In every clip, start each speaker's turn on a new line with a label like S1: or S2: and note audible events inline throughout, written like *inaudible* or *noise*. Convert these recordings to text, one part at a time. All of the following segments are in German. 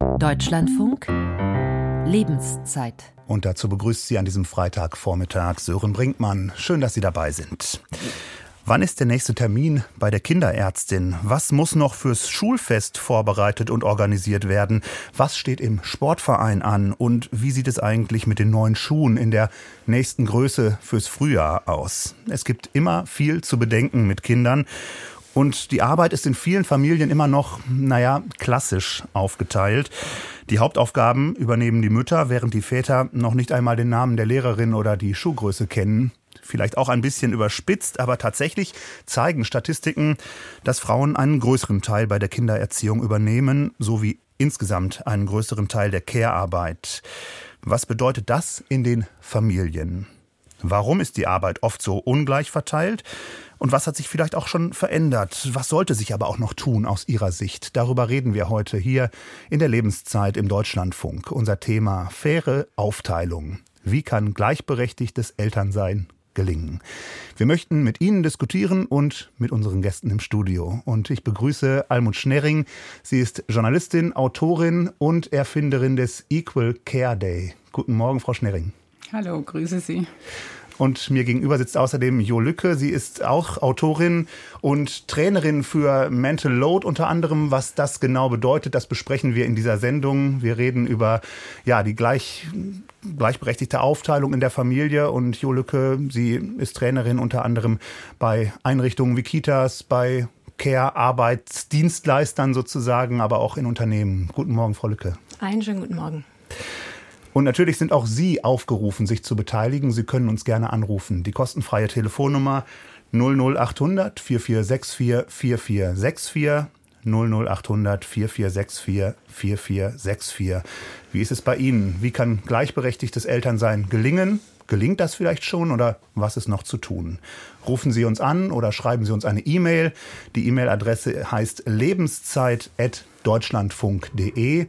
S1: Deutschlandfunk Lebenszeit.
S2: Und dazu begrüßt Sie an diesem Freitagvormittag Sören Brinkmann. Schön, dass Sie dabei sind. Wann ist der nächste Termin bei der Kinderärztin? Was muss noch fürs Schulfest vorbereitet und organisiert werden? Was steht im Sportverein an? Und wie sieht es eigentlich mit den neuen Schuhen in der nächsten Größe fürs Frühjahr aus? Es gibt immer viel zu bedenken mit Kindern. Und die Arbeit ist in vielen Familien immer noch, naja, klassisch aufgeteilt. Die Hauptaufgaben übernehmen die Mütter, während die Väter noch nicht einmal den Namen der Lehrerin oder die Schuhgröße kennen vielleicht auch ein bisschen überspitzt, aber tatsächlich zeigen Statistiken, dass Frauen einen größeren Teil bei der Kindererziehung übernehmen, sowie insgesamt einen größeren Teil der Care-Arbeit. Was bedeutet das in den Familien? Warum ist die Arbeit oft so ungleich verteilt? Und was hat sich vielleicht auch schon verändert? Was sollte sich aber auch noch tun aus Ihrer Sicht? Darüber reden wir heute hier in der Lebenszeit im Deutschlandfunk. Unser Thema faire Aufteilung. Wie kann gleichberechtigtes Elternsein gelingen. Wir möchten mit Ihnen diskutieren und mit unseren Gästen im Studio. Und ich begrüße Almut Schnerring. Sie ist Journalistin, Autorin und Erfinderin des Equal Care Day. Guten Morgen, Frau Schnerring.
S3: Hallo, grüße Sie.
S2: Und mir gegenüber sitzt außerdem Jo Lücke. Sie ist auch Autorin und Trainerin für Mental Load unter anderem. Was das genau bedeutet, das besprechen wir in dieser Sendung. Wir reden über ja, die gleich, gleichberechtigte Aufteilung in der Familie. Und Jo Lücke, sie ist Trainerin unter anderem bei Einrichtungen wie Kitas, bei Care-Arbeitsdienstleistern sozusagen, aber auch in Unternehmen. Guten Morgen, Frau Lücke.
S4: Einen schönen guten Morgen.
S2: Und natürlich sind auch Sie aufgerufen, sich zu beteiligen. Sie können uns gerne anrufen. Die kostenfreie Telefonnummer 00800 4464 4464 00800 4464 4464. Wie ist es bei Ihnen? Wie kann gleichberechtigtes Elternsein gelingen? Gelingt das vielleicht schon oder was ist noch zu tun? Rufen Sie uns an oder schreiben Sie uns eine E-Mail. Die E-Mail-Adresse heißt lebenszeit.deutschlandfunk.de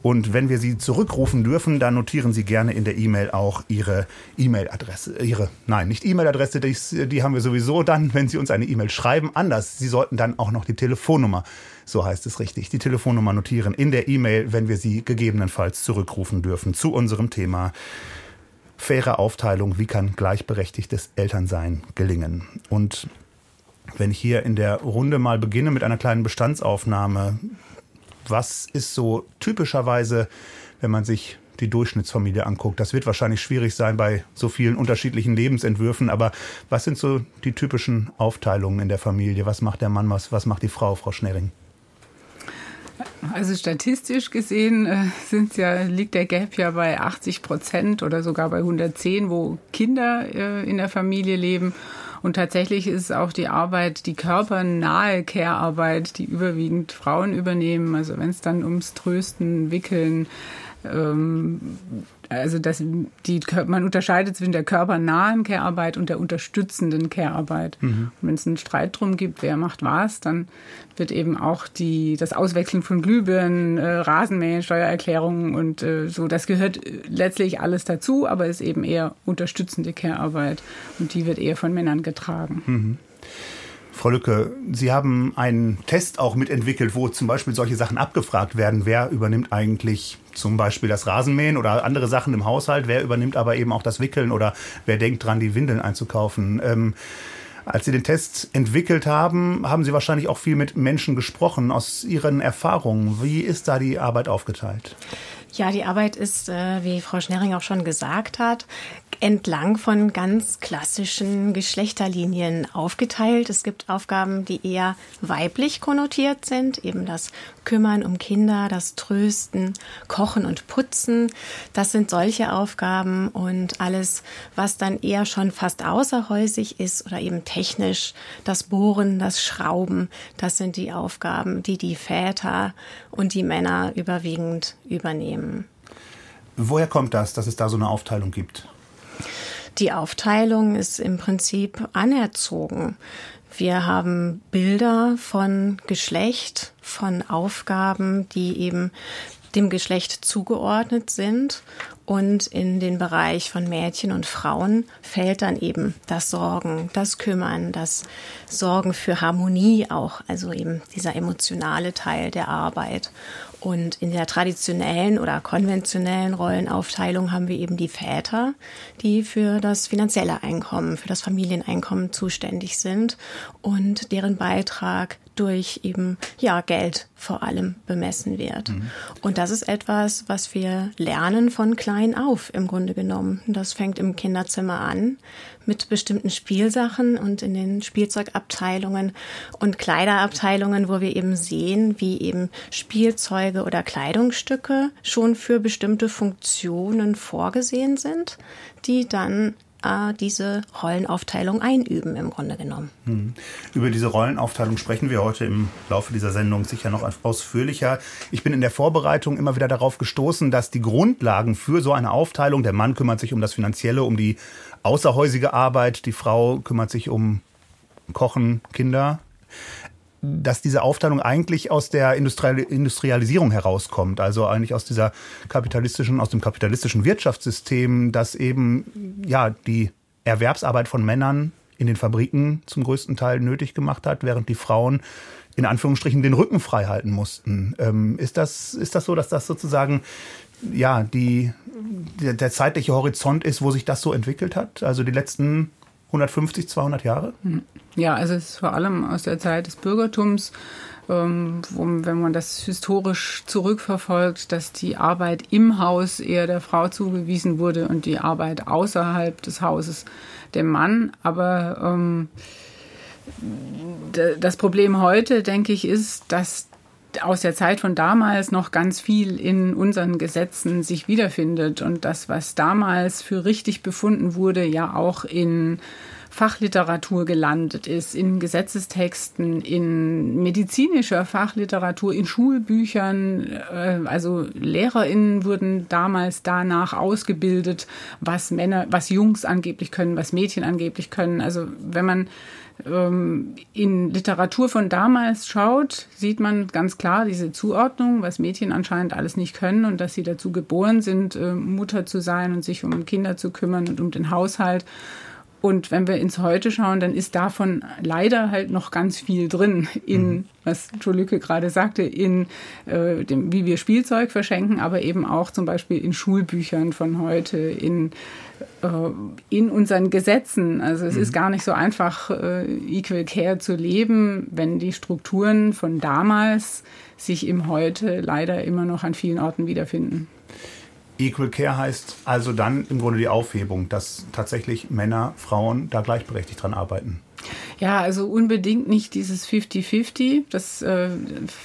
S2: und wenn wir Sie zurückrufen dürfen, dann notieren Sie gerne in der E-Mail auch Ihre E-Mail-Adresse. Ihre, nein, nicht E-Mail-Adresse, die, die, haben wir sowieso dann, wenn Sie uns eine E-Mail schreiben. Anders, Sie sollten dann auch noch die Telefonnummer, so heißt es richtig, die Telefonnummer notieren in der E-Mail, wenn wir Sie gegebenenfalls zurückrufen dürfen zu unserem Thema faire Aufteilung, wie kann gleichberechtigtes Elternsein gelingen. Und wenn ich hier in der Runde mal beginne mit einer kleinen Bestandsaufnahme, was ist so typischerweise, wenn man sich die Durchschnittsfamilie anguckt? Das wird wahrscheinlich schwierig sein bei so vielen unterschiedlichen Lebensentwürfen, aber was sind so die typischen Aufteilungen in der Familie? Was macht der Mann, was, was macht die Frau, Frau Schnering?
S3: Also statistisch gesehen äh, sind ja, liegt der Gap ja bei 80 Prozent oder sogar bei 110, wo Kinder äh, in der Familie leben. Und tatsächlich ist auch die Arbeit, die körpernahe Care-Arbeit, die überwiegend Frauen übernehmen. Also wenn es dann ums Trösten, Wickeln, ähm, also das, die, man unterscheidet zwischen der körpernahen Care-Arbeit und der unterstützenden Care-Arbeit. Mhm. wenn es einen Streit drum gibt, wer macht was, dann wird eben auch die, das Auswechseln von Glühbirnen, äh, Rasenmähen, Steuererklärungen und äh, so, das gehört letztlich alles dazu, aber ist eben eher unterstützende Care-Arbeit und die wird eher von Männern getragen. Mhm.
S2: Frau Lücke, Sie haben einen Test auch mitentwickelt, wo zum Beispiel solche Sachen abgefragt werden. Wer übernimmt eigentlich zum Beispiel das Rasenmähen oder andere Sachen im Haushalt? Wer übernimmt aber eben auch das Wickeln oder wer denkt dran, die Windeln einzukaufen? Ähm, als Sie den Test entwickelt haben, haben Sie wahrscheinlich auch viel mit Menschen gesprochen. Aus Ihren Erfahrungen, wie ist da die Arbeit aufgeteilt?
S4: Ja, die Arbeit ist, äh, wie Frau Schnerring auch schon gesagt hat, entlang von ganz klassischen Geschlechterlinien aufgeteilt. Es gibt Aufgaben, die eher weiblich konnotiert sind, eben das Kümmern um Kinder, das Trösten, Kochen und Putzen. Das sind solche Aufgaben und alles, was dann eher schon fast außerhäusig ist oder eben technisch, das Bohren, das Schrauben, das sind die Aufgaben, die die Väter und die Männer überwiegend übernehmen.
S2: Woher kommt das, dass es da so eine Aufteilung gibt?
S4: Die Aufteilung ist im Prinzip anerzogen. Wir haben Bilder von Geschlecht, von Aufgaben, die eben dem Geschlecht zugeordnet sind. Und in den Bereich von Mädchen und Frauen fällt dann eben das Sorgen, das Kümmern, das Sorgen für Harmonie auch, also eben dieser emotionale Teil der Arbeit. Und in der traditionellen oder konventionellen Rollenaufteilung haben wir eben die Väter, die für das finanzielle Einkommen, für das Familieneinkommen zuständig sind. Und deren Beitrag durch eben ja Geld vor allem bemessen wird. Mhm. Und das ist etwas, was wir lernen von klein auf im Grunde genommen. Das fängt im Kinderzimmer an mit bestimmten Spielsachen und in den Spielzeugabteilungen und Kleiderabteilungen, wo wir eben sehen, wie eben Spielzeuge oder Kleidungsstücke schon für bestimmte Funktionen vorgesehen sind, die dann äh, diese Rollenaufteilung einüben, im Grunde genommen.
S2: Hm. Über diese Rollenaufteilung sprechen wir heute im Laufe dieser Sendung sicher noch ausführlicher. Ich bin in der Vorbereitung immer wieder darauf gestoßen, dass die Grundlagen für so eine Aufteilung, der Mann kümmert sich um das Finanzielle, um die außerhäusige Arbeit, die Frau kümmert sich um Kochen, Kinder, dass diese Aufteilung eigentlich aus der Industrialisierung herauskommt, also eigentlich aus dieser kapitalistischen, aus dem kapitalistischen Wirtschaftssystem, das eben ja die Erwerbsarbeit von Männern in den Fabriken zum größten Teil nötig gemacht hat, während die Frauen in Anführungsstrichen den Rücken frei halten mussten. Ähm, ist das ist das so, dass das sozusagen ja die der, der zeitliche Horizont ist, wo sich das so entwickelt hat? Also die letzten 150, 200 Jahre?
S3: Ja, also es ist vor allem aus der Zeit des Bürgertums, ähm, wenn man das historisch zurückverfolgt, dass die Arbeit im Haus eher der Frau zugewiesen wurde und die Arbeit außerhalb des Hauses dem Mann. Aber ähm, das Problem heute, denke ich, ist, dass aus der Zeit von damals noch ganz viel in unseren Gesetzen sich wiederfindet. Und das, was damals für richtig befunden wurde, ja auch in Fachliteratur gelandet ist, in Gesetzestexten, in medizinischer Fachliteratur, in Schulbüchern. Äh, also LehrerInnen wurden damals danach ausgebildet, was Männer, was Jungs angeblich können, was Mädchen angeblich können. Also wenn man ähm, in Literatur von damals schaut, sieht man ganz klar diese Zuordnung, was Mädchen anscheinend alles nicht können und dass sie dazu geboren sind, äh, Mutter zu sein und sich um Kinder zu kümmern und um den Haushalt. Und wenn wir ins Heute schauen, dann ist davon leider halt noch ganz viel drin in, mhm. was Jolücke gerade sagte, in äh, dem, wie wir Spielzeug verschenken, aber eben auch zum Beispiel in Schulbüchern von heute, in, äh, in unseren Gesetzen. Also es mhm. ist gar nicht so einfach, äh, Equal Care zu leben, wenn die Strukturen von damals sich im Heute leider immer noch an vielen Orten wiederfinden.
S2: Equal Care heißt also dann im Grunde die Aufhebung, dass tatsächlich Männer, Frauen da gleichberechtigt dran arbeiten.
S3: Ja, also unbedingt nicht dieses 50-50. Das äh,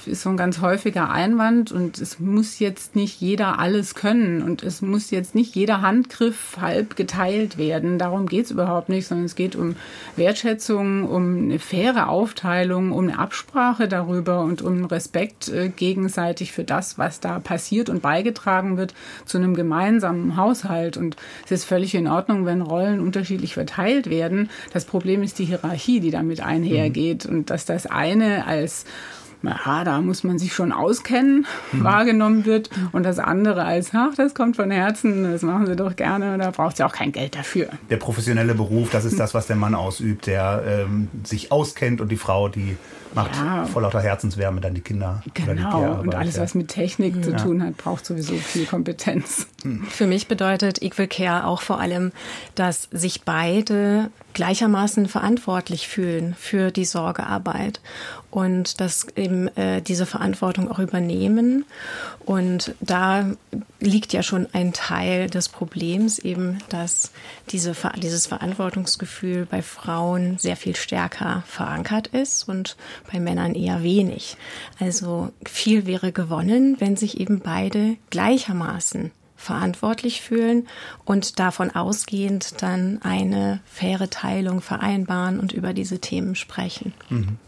S3: ist so ein ganz häufiger Einwand und es muss jetzt nicht jeder alles können und es muss jetzt nicht jeder Handgriff halb geteilt werden. Darum geht es überhaupt nicht, sondern es geht um Wertschätzung, um eine faire Aufteilung, um eine Absprache darüber und um Respekt äh, gegenseitig für das, was da passiert und beigetragen wird zu einem gemeinsamen Haushalt. Und es ist völlig in Ordnung, wenn Rollen unterschiedlich verteilt werden. Das Problem ist die Hierarchie die damit einhergeht. Mhm. Und dass das eine als ja, da muss man sich schon auskennen, mhm. wahrgenommen wird. Und das andere als, ach, das kommt von Herzen, das machen sie doch gerne, da braucht sie auch kein Geld dafür.
S2: Der professionelle Beruf, das ist das, was der Mann ausübt, der ähm, sich auskennt und die Frau, die macht ja. vor lauter Herzenswärme dann die Kinder.
S3: Genau, und alles, was mit Technik ja. zu tun hat, braucht sowieso viel Kompetenz.
S4: Hm. Für mich bedeutet Equal Care auch vor allem, dass sich beide gleichermaßen verantwortlich fühlen für die Sorgearbeit und dass eben äh, diese Verantwortung auch übernehmen. Und da liegt ja schon ein Teil des Problems eben, dass diese, dieses Verantwortungsgefühl bei Frauen sehr viel stärker verankert ist und bei Männern eher wenig. Also viel wäre gewonnen, wenn sich eben beide gleichermaßen verantwortlich fühlen und davon ausgehend dann eine faire Teilung vereinbaren und über diese Themen sprechen. Mhm.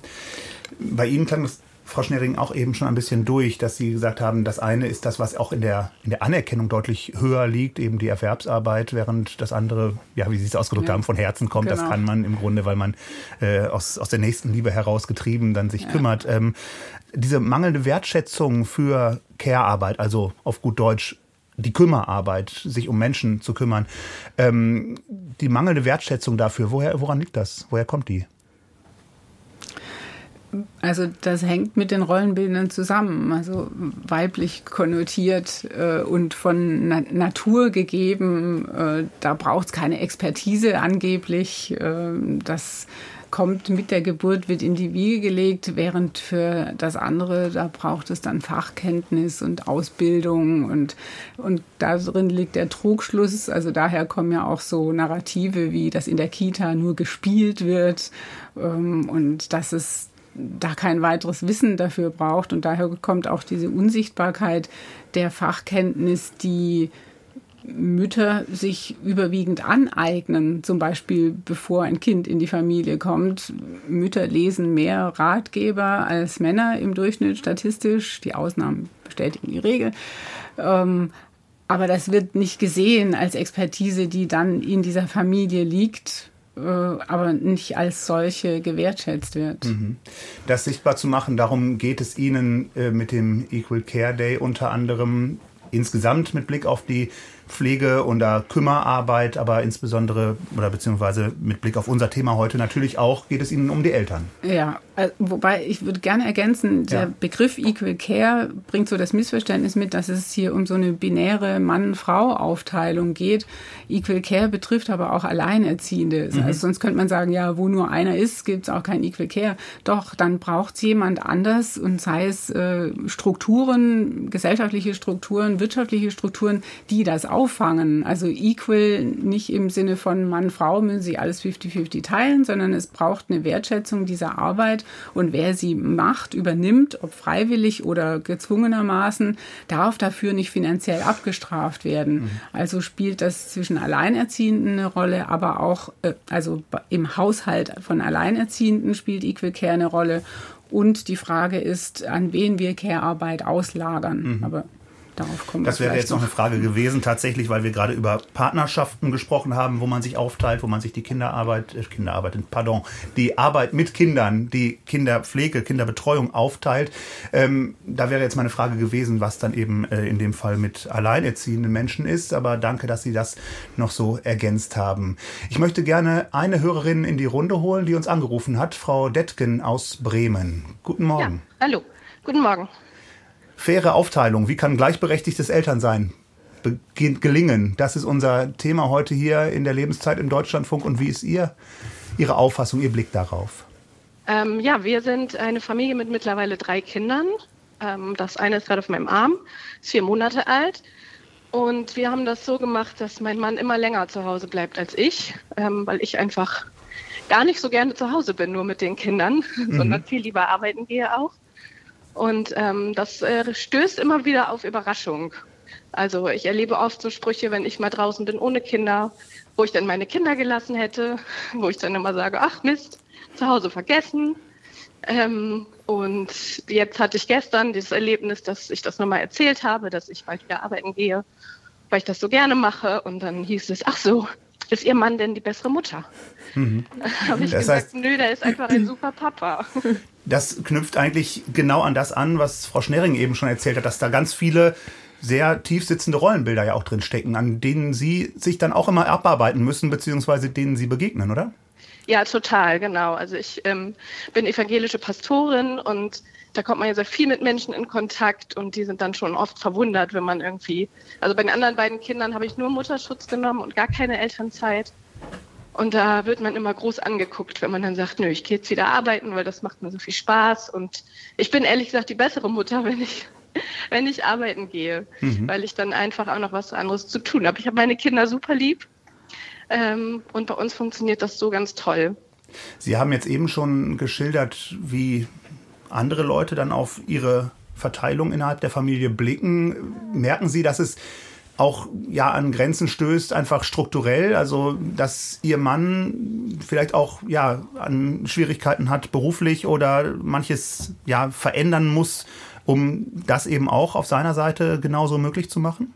S2: Bei Ihnen klang das, Frau Schnering, auch eben schon ein bisschen durch, dass Sie gesagt haben, das eine ist das, was auch in der, in der Anerkennung deutlich höher liegt, eben die Erwerbsarbeit, während das andere, ja, wie Sie es ausgedrückt ja. haben, von Herzen kommt. Genau. Das kann man im Grunde, weil man äh, aus, aus der nächsten Liebe heraus getrieben dann sich ja. kümmert. Ähm, diese mangelnde Wertschätzung für Care-Arbeit, also auf gut Deutsch die Kümmerarbeit, sich um Menschen zu kümmern. Ähm, die mangelnde Wertschätzung dafür, woher, woran liegt das? Woher kommt die?
S3: Also das hängt mit den Rollenbildern zusammen. Also weiblich konnotiert äh, und von Na Natur gegeben. Äh, da braucht es keine Expertise angeblich. Äh, das kommt mit der Geburt, wird in die Wiege gelegt, während für das andere, da braucht es dann Fachkenntnis und Ausbildung und, und darin liegt der Trugschluss. Also daher kommen ja auch so Narrative wie, dass in der Kita nur gespielt wird ähm, und dass es da kein weiteres Wissen dafür braucht. Und daher kommt auch diese Unsichtbarkeit der Fachkenntnis, die Mütter sich überwiegend aneignen, zum Beispiel bevor ein Kind in die Familie kommt. Mütter lesen mehr Ratgeber als Männer im Durchschnitt statistisch. Die Ausnahmen bestätigen die Regel. Ähm, aber das wird nicht gesehen als Expertise, die dann in dieser Familie liegt, aber nicht als solche gewertschätzt wird. Mhm.
S2: Das sichtbar zu machen, darum geht es Ihnen äh, mit dem Equal Care Day unter anderem insgesamt mit Blick auf die Pflege- oder Kümmerarbeit, aber insbesondere oder beziehungsweise mit Blick auf unser Thema heute natürlich auch geht es Ihnen um die Eltern.
S3: Ja, äh, wobei ich würde gerne ergänzen, der ja. Begriff Equal Care bringt so das Missverständnis mit, dass es hier um so eine binäre Mann-Frau-Aufteilung geht. Equal Care betrifft aber auch Alleinerziehende. Mhm. Also sonst könnte man sagen, ja, wo nur einer ist, gibt es auch kein Equal Care. Doch, dann braucht es jemand anders und sei es äh, Strukturen, gesellschaftliche Strukturen, wirtschaftliche Strukturen, die das auffangen. Also equal nicht im Sinne von Mann, Frau müssen sie alles 50-50 teilen, sondern es braucht eine Wertschätzung dieser Arbeit und wer sie macht, übernimmt, ob freiwillig oder gezwungenermaßen, darf dafür nicht finanziell abgestraft werden. Mhm. Also spielt das zwischen Alleinerziehenden eine Rolle, aber auch äh, also im Haushalt von Alleinerziehenden spielt Equal Care eine Rolle. Und die Frage ist, an wen wir Care-Arbeit auslagern. Mhm. Aber Darauf kommen
S2: das wäre jetzt noch eine Frage gewesen, tatsächlich, weil wir gerade über Partnerschaften gesprochen haben, wo man sich aufteilt, wo man sich die Kinderarbeit, äh, Kinderarbeit, pardon, die Arbeit mit Kindern, die Kinderpflege, Kinderbetreuung aufteilt. Ähm, da wäre jetzt meine Frage gewesen, was dann eben äh, in dem Fall mit alleinerziehenden Menschen ist. Aber danke, dass Sie das noch so ergänzt haben. Ich möchte gerne eine Hörerin in die Runde holen, die uns angerufen hat, Frau Detken aus Bremen. Guten Morgen.
S5: Ja, hallo, guten Morgen
S2: faire Aufteilung. Wie kann gleichberechtigtes Elternsein gelingen? Das ist unser Thema heute hier in der Lebenszeit im Deutschlandfunk. Und wie ist Ihr, Ihre Auffassung, Ihr Blick darauf?
S5: Ähm, ja, wir sind eine Familie mit mittlerweile drei Kindern. Ähm, das eine ist gerade auf meinem Arm, ist vier Monate alt. Und wir haben das so gemacht, dass mein Mann immer länger zu Hause bleibt als ich, ähm, weil ich einfach gar nicht so gerne zu Hause bin, nur mit den Kindern, *laughs* mhm. sondern viel lieber arbeiten gehe auch. Und ähm, das äh, stößt immer wieder auf Überraschung. Also ich erlebe oft so Sprüche, wenn ich mal draußen bin ohne Kinder, wo ich dann meine Kinder gelassen hätte, *laughs* wo ich dann immer sage, ach Mist, zu Hause vergessen. Ähm, und jetzt hatte ich gestern dieses Erlebnis, dass ich das nochmal erzählt habe, dass ich bald wieder arbeiten gehe, weil ich das so gerne mache. Und dann hieß es, ach so, ist Ihr Mann denn die bessere Mutter? Mhm. *laughs* Habe ich das gesagt, heißt, nö, der ist einfach ein super Papa. *laughs*
S2: Das knüpft eigentlich genau an das an, was Frau Schnerring eben schon erzählt hat, dass da ganz viele sehr tief sitzende Rollenbilder ja auch drin stecken, an denen Sie sich dann auch immer abarbeiten müssen, beziehungsweise denen Sie begegnen, oder?
S5: Ja, total, genau. Also ich ähm, bin evangelische Pastorin und da kommt man ja sehr viel mit Menschen in Kontakt und die sind dann schon oft verwundert, wenn man irgendwie, also bei den anderen beiden Kindern habe ich nur Mutterschutz genommen und gar keine Elternzeit. Und da wird man immer groß angeguckt, wenn man dann sagt, nö, ich gehe jetzt wieder arbeiten, weil das macht mir so viel Spaß. Und ich bin ehrlich gesagt die bessere Mutter, *laughs* wenn ich, wenn ich arbeiten gehe, mhm. weil ich dann einfach auch noch was anderes zu tun habe. Ich habe meine Kinder super lieb ähm, und bei uns funktioniert das so ganz toll.
S2: Sie haben jetzt eben schon geschildert, wie andere Leute dann auf ihre Verteilung innerhalb der Familie blicken. Merken Sie, dass es auch ja an Grenzen stößt, einfach strukturell, also dass ihr Mann vielleicht auch ja an Schwierigkeiten hat beruflich oder manches ja verändern muss, um das eben auch auf seiner Seite genauso möglich zu machen?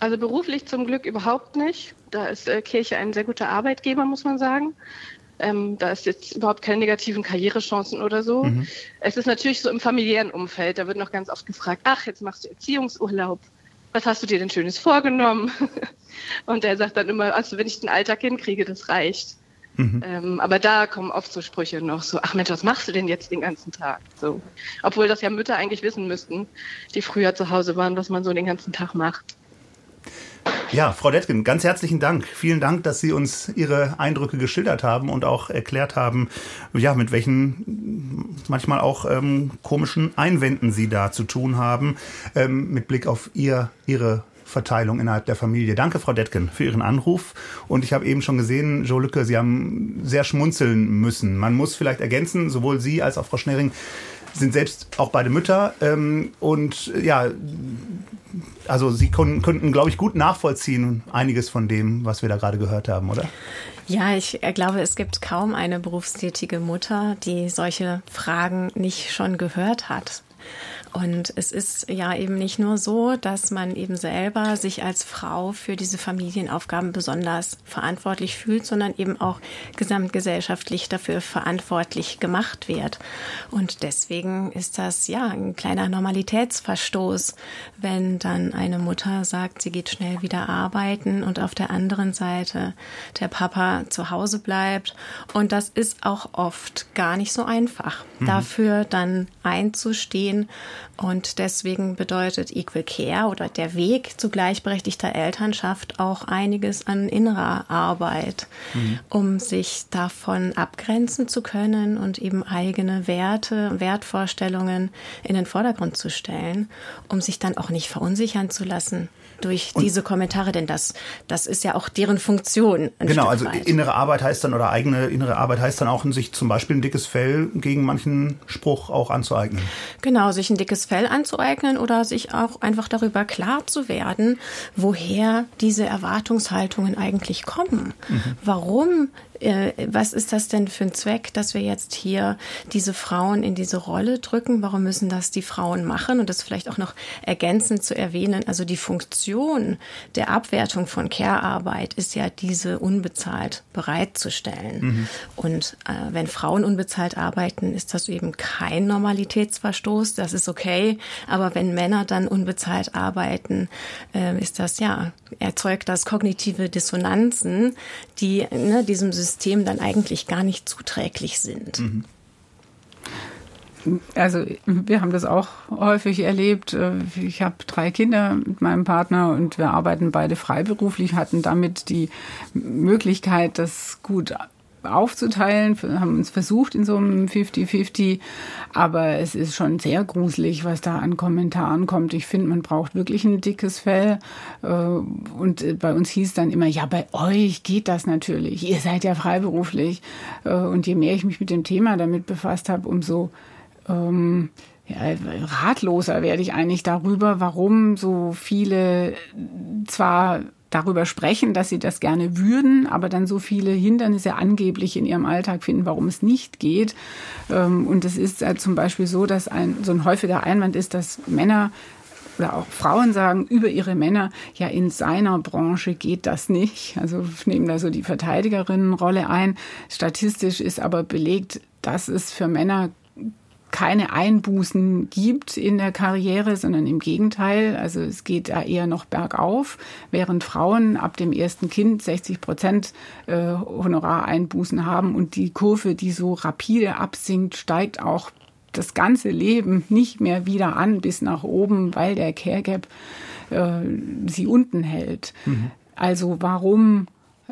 S5: Also beruflich zum Glück überhaupt nicht. Da ist äh, Kirche ein sehr guter Arbeitgeber, muss man sagen. Ähm, da ist jetzt überhaupt keine negativen Karrierechancen oder so. Mhm. Es ist natürlich so im familiären Umfeld, da wird noch ganz oft gefragt, ach, jetzt machst du Erziehungsurlaub. Was hast du dir denn Schönes vorgenommen? *laughs* Und er sagt dann immer, also wenn ich den Alltag hinkriege, das reicht. Mhm. Ähm, aber da kommen oft so Sprüche noch so, ach Mensch, was machst du denn jetzt den ganzen Tag? So. Obwohl das ja Mütter eigentlich wissen müssten, die früher zu Hause waren, was man so den ganzen Tag macht.
S2: Ja, Frau Detgen, ganz herzlichen Dank. Vielen Dank, dass Sie uns Ihre Eindrücke geschildert haben und auch erklärt haben, ja, mit welchen manchmal auch ähm, komischen Einwänden Sie da zu tun haben, ähm, mit Blick auf Ihr, Ihre Verteilung innerhalb der Familie. Danke, Frau Detken, für Ihren Anruf. Und ich habe eben schon gesehen, Joe Lücke, Sie haben sehr schmunzeln müssen. Man muss vielleicht ergänzen, sowohl Sie als auch Frau Schnering sind selbst auch beide Mütter. Ähm, und ja, also Sie könnten, glaube ich, gut nachvollziehen, einiges von dem, was wir da gerade gehört haben, oder?
S4: Ja, ich äh, glaube, es gibt kaum eine berufstätige Mutter, die solche Fragen nicht schon gehört hat. Und es ist ja eben nicht nur so, dass man eben selber sich als Frau für diese Familienaufgaben besonders verantwortlich fühlt, sondern eben auch gesamtgesellschaftlich dafür verantwortlich gemacht wird. Und deswegen ist das ja ein kleiner Normalitätsverstoß, wenn dann eine Mutter sagt, sie geht schnell wieder arbeiten und auf der anderen Seite der Papa zu Hause bleibt. Und das ist auch oft gar nicht so einfach, mhm. dafür dann einzustehen und deswegen bedeutet Equal Care oder der Weg zu gleichberechtigter Elternschaft auch einiges an innerer Arbeit, mhm. um sich davon abgrenzen zu können und eben eigene Werte, Wertvorstellungen in den Vordergrund zu stellen, um sich dann auch nicht verunsichern zu lassen durch und diese Kommentare, denn das, das ist ja auch deren Funktion.
S2: Genau, also weit. innere Arbeit heißt dann oder eigene innere Arbeit heißt dann auch, sich zum Beispiel ein dickes Fell gegen manchen Spruch auch anzueignen.
S4: Genau, sich ein dickes Fell anzueignen oder sich auch einfach darüber klar zu werden, woher diese Erwartungshaltungen eigentlich kommen. Mhm. Warum äh, was ist das denn für ein Zweck, dass wir jetzt hier diese Frauen in diese Rolle drücken? Warum müssen das die Frauen machen? Und das vielleicht auch noch ergänzend zu erwähnen, also die Funktion der Abwertung von Care-Arbeit ist ja diese unbezahlt bereitzustellen. Mhm. Und äh, wenn Frauen unbezahlt arbeiten, ist das eben kein Normalitätsverstoß, das ist okay. Aber wenn Männer dann unbezahlt arbeiten, äh, ist das ja, erzeugt das kognitive Dissonanzen, die ne, diesem System System dann eigentlich gar nicht zuträglich sind. Mhm.
S3: Also wir haben das auch häufig erlebt. Ich habe drei Kinder mit meinem Partner und wir arbeiten beide freiberuflich, hatten damit die Möglichkeit, das gut aufzuteilen, haben uns versucht in so einem 50-50, aber es ist schon sehr gruselig, was da an Kommentaren kommt. Ich finde, man braucht wirklich ein dickes Fell. Äh, und äh, bei uns hieß dann immer, ja, bei euch geht das natürlich, ihr seid ja freiberuflich. Äh, und je mehr ich mich mit dem Thema damit befasst habe, umso ähm, ja, ratloser werde ich eigentlich darüber, warum so viele zwar darüber sprechen, dass sie das gerne würden, aber dann so viele Hindernisse angeblich in ihrem Alltag finden, warum es nicht geht. Ähm, und es ist halt zum Beispiel so, dass ein, so ein häufiger Einwand ist, dass Männer oder auch Frauen sagen über ihre Männer, ja, in seiner Branche geht das nicht. Also nehmen da so die Verteidigerinnenrolle ein. Statistisch ist aber belegt, dass es für Männer keine Einbußen gibt in der Karriere, sondern im Gegenteil. Also es geht da eher noch bergauf, während Frauen ab dem ersten Kind 60 Prozent äh, Honorareinbußen haben und die Kurve, die so rapide absinkt, steigt auch das ganze Leben nicht mehr wieder an bis nach oben, weil der Care Gap äh, sie unten hält. Mhm. Also warum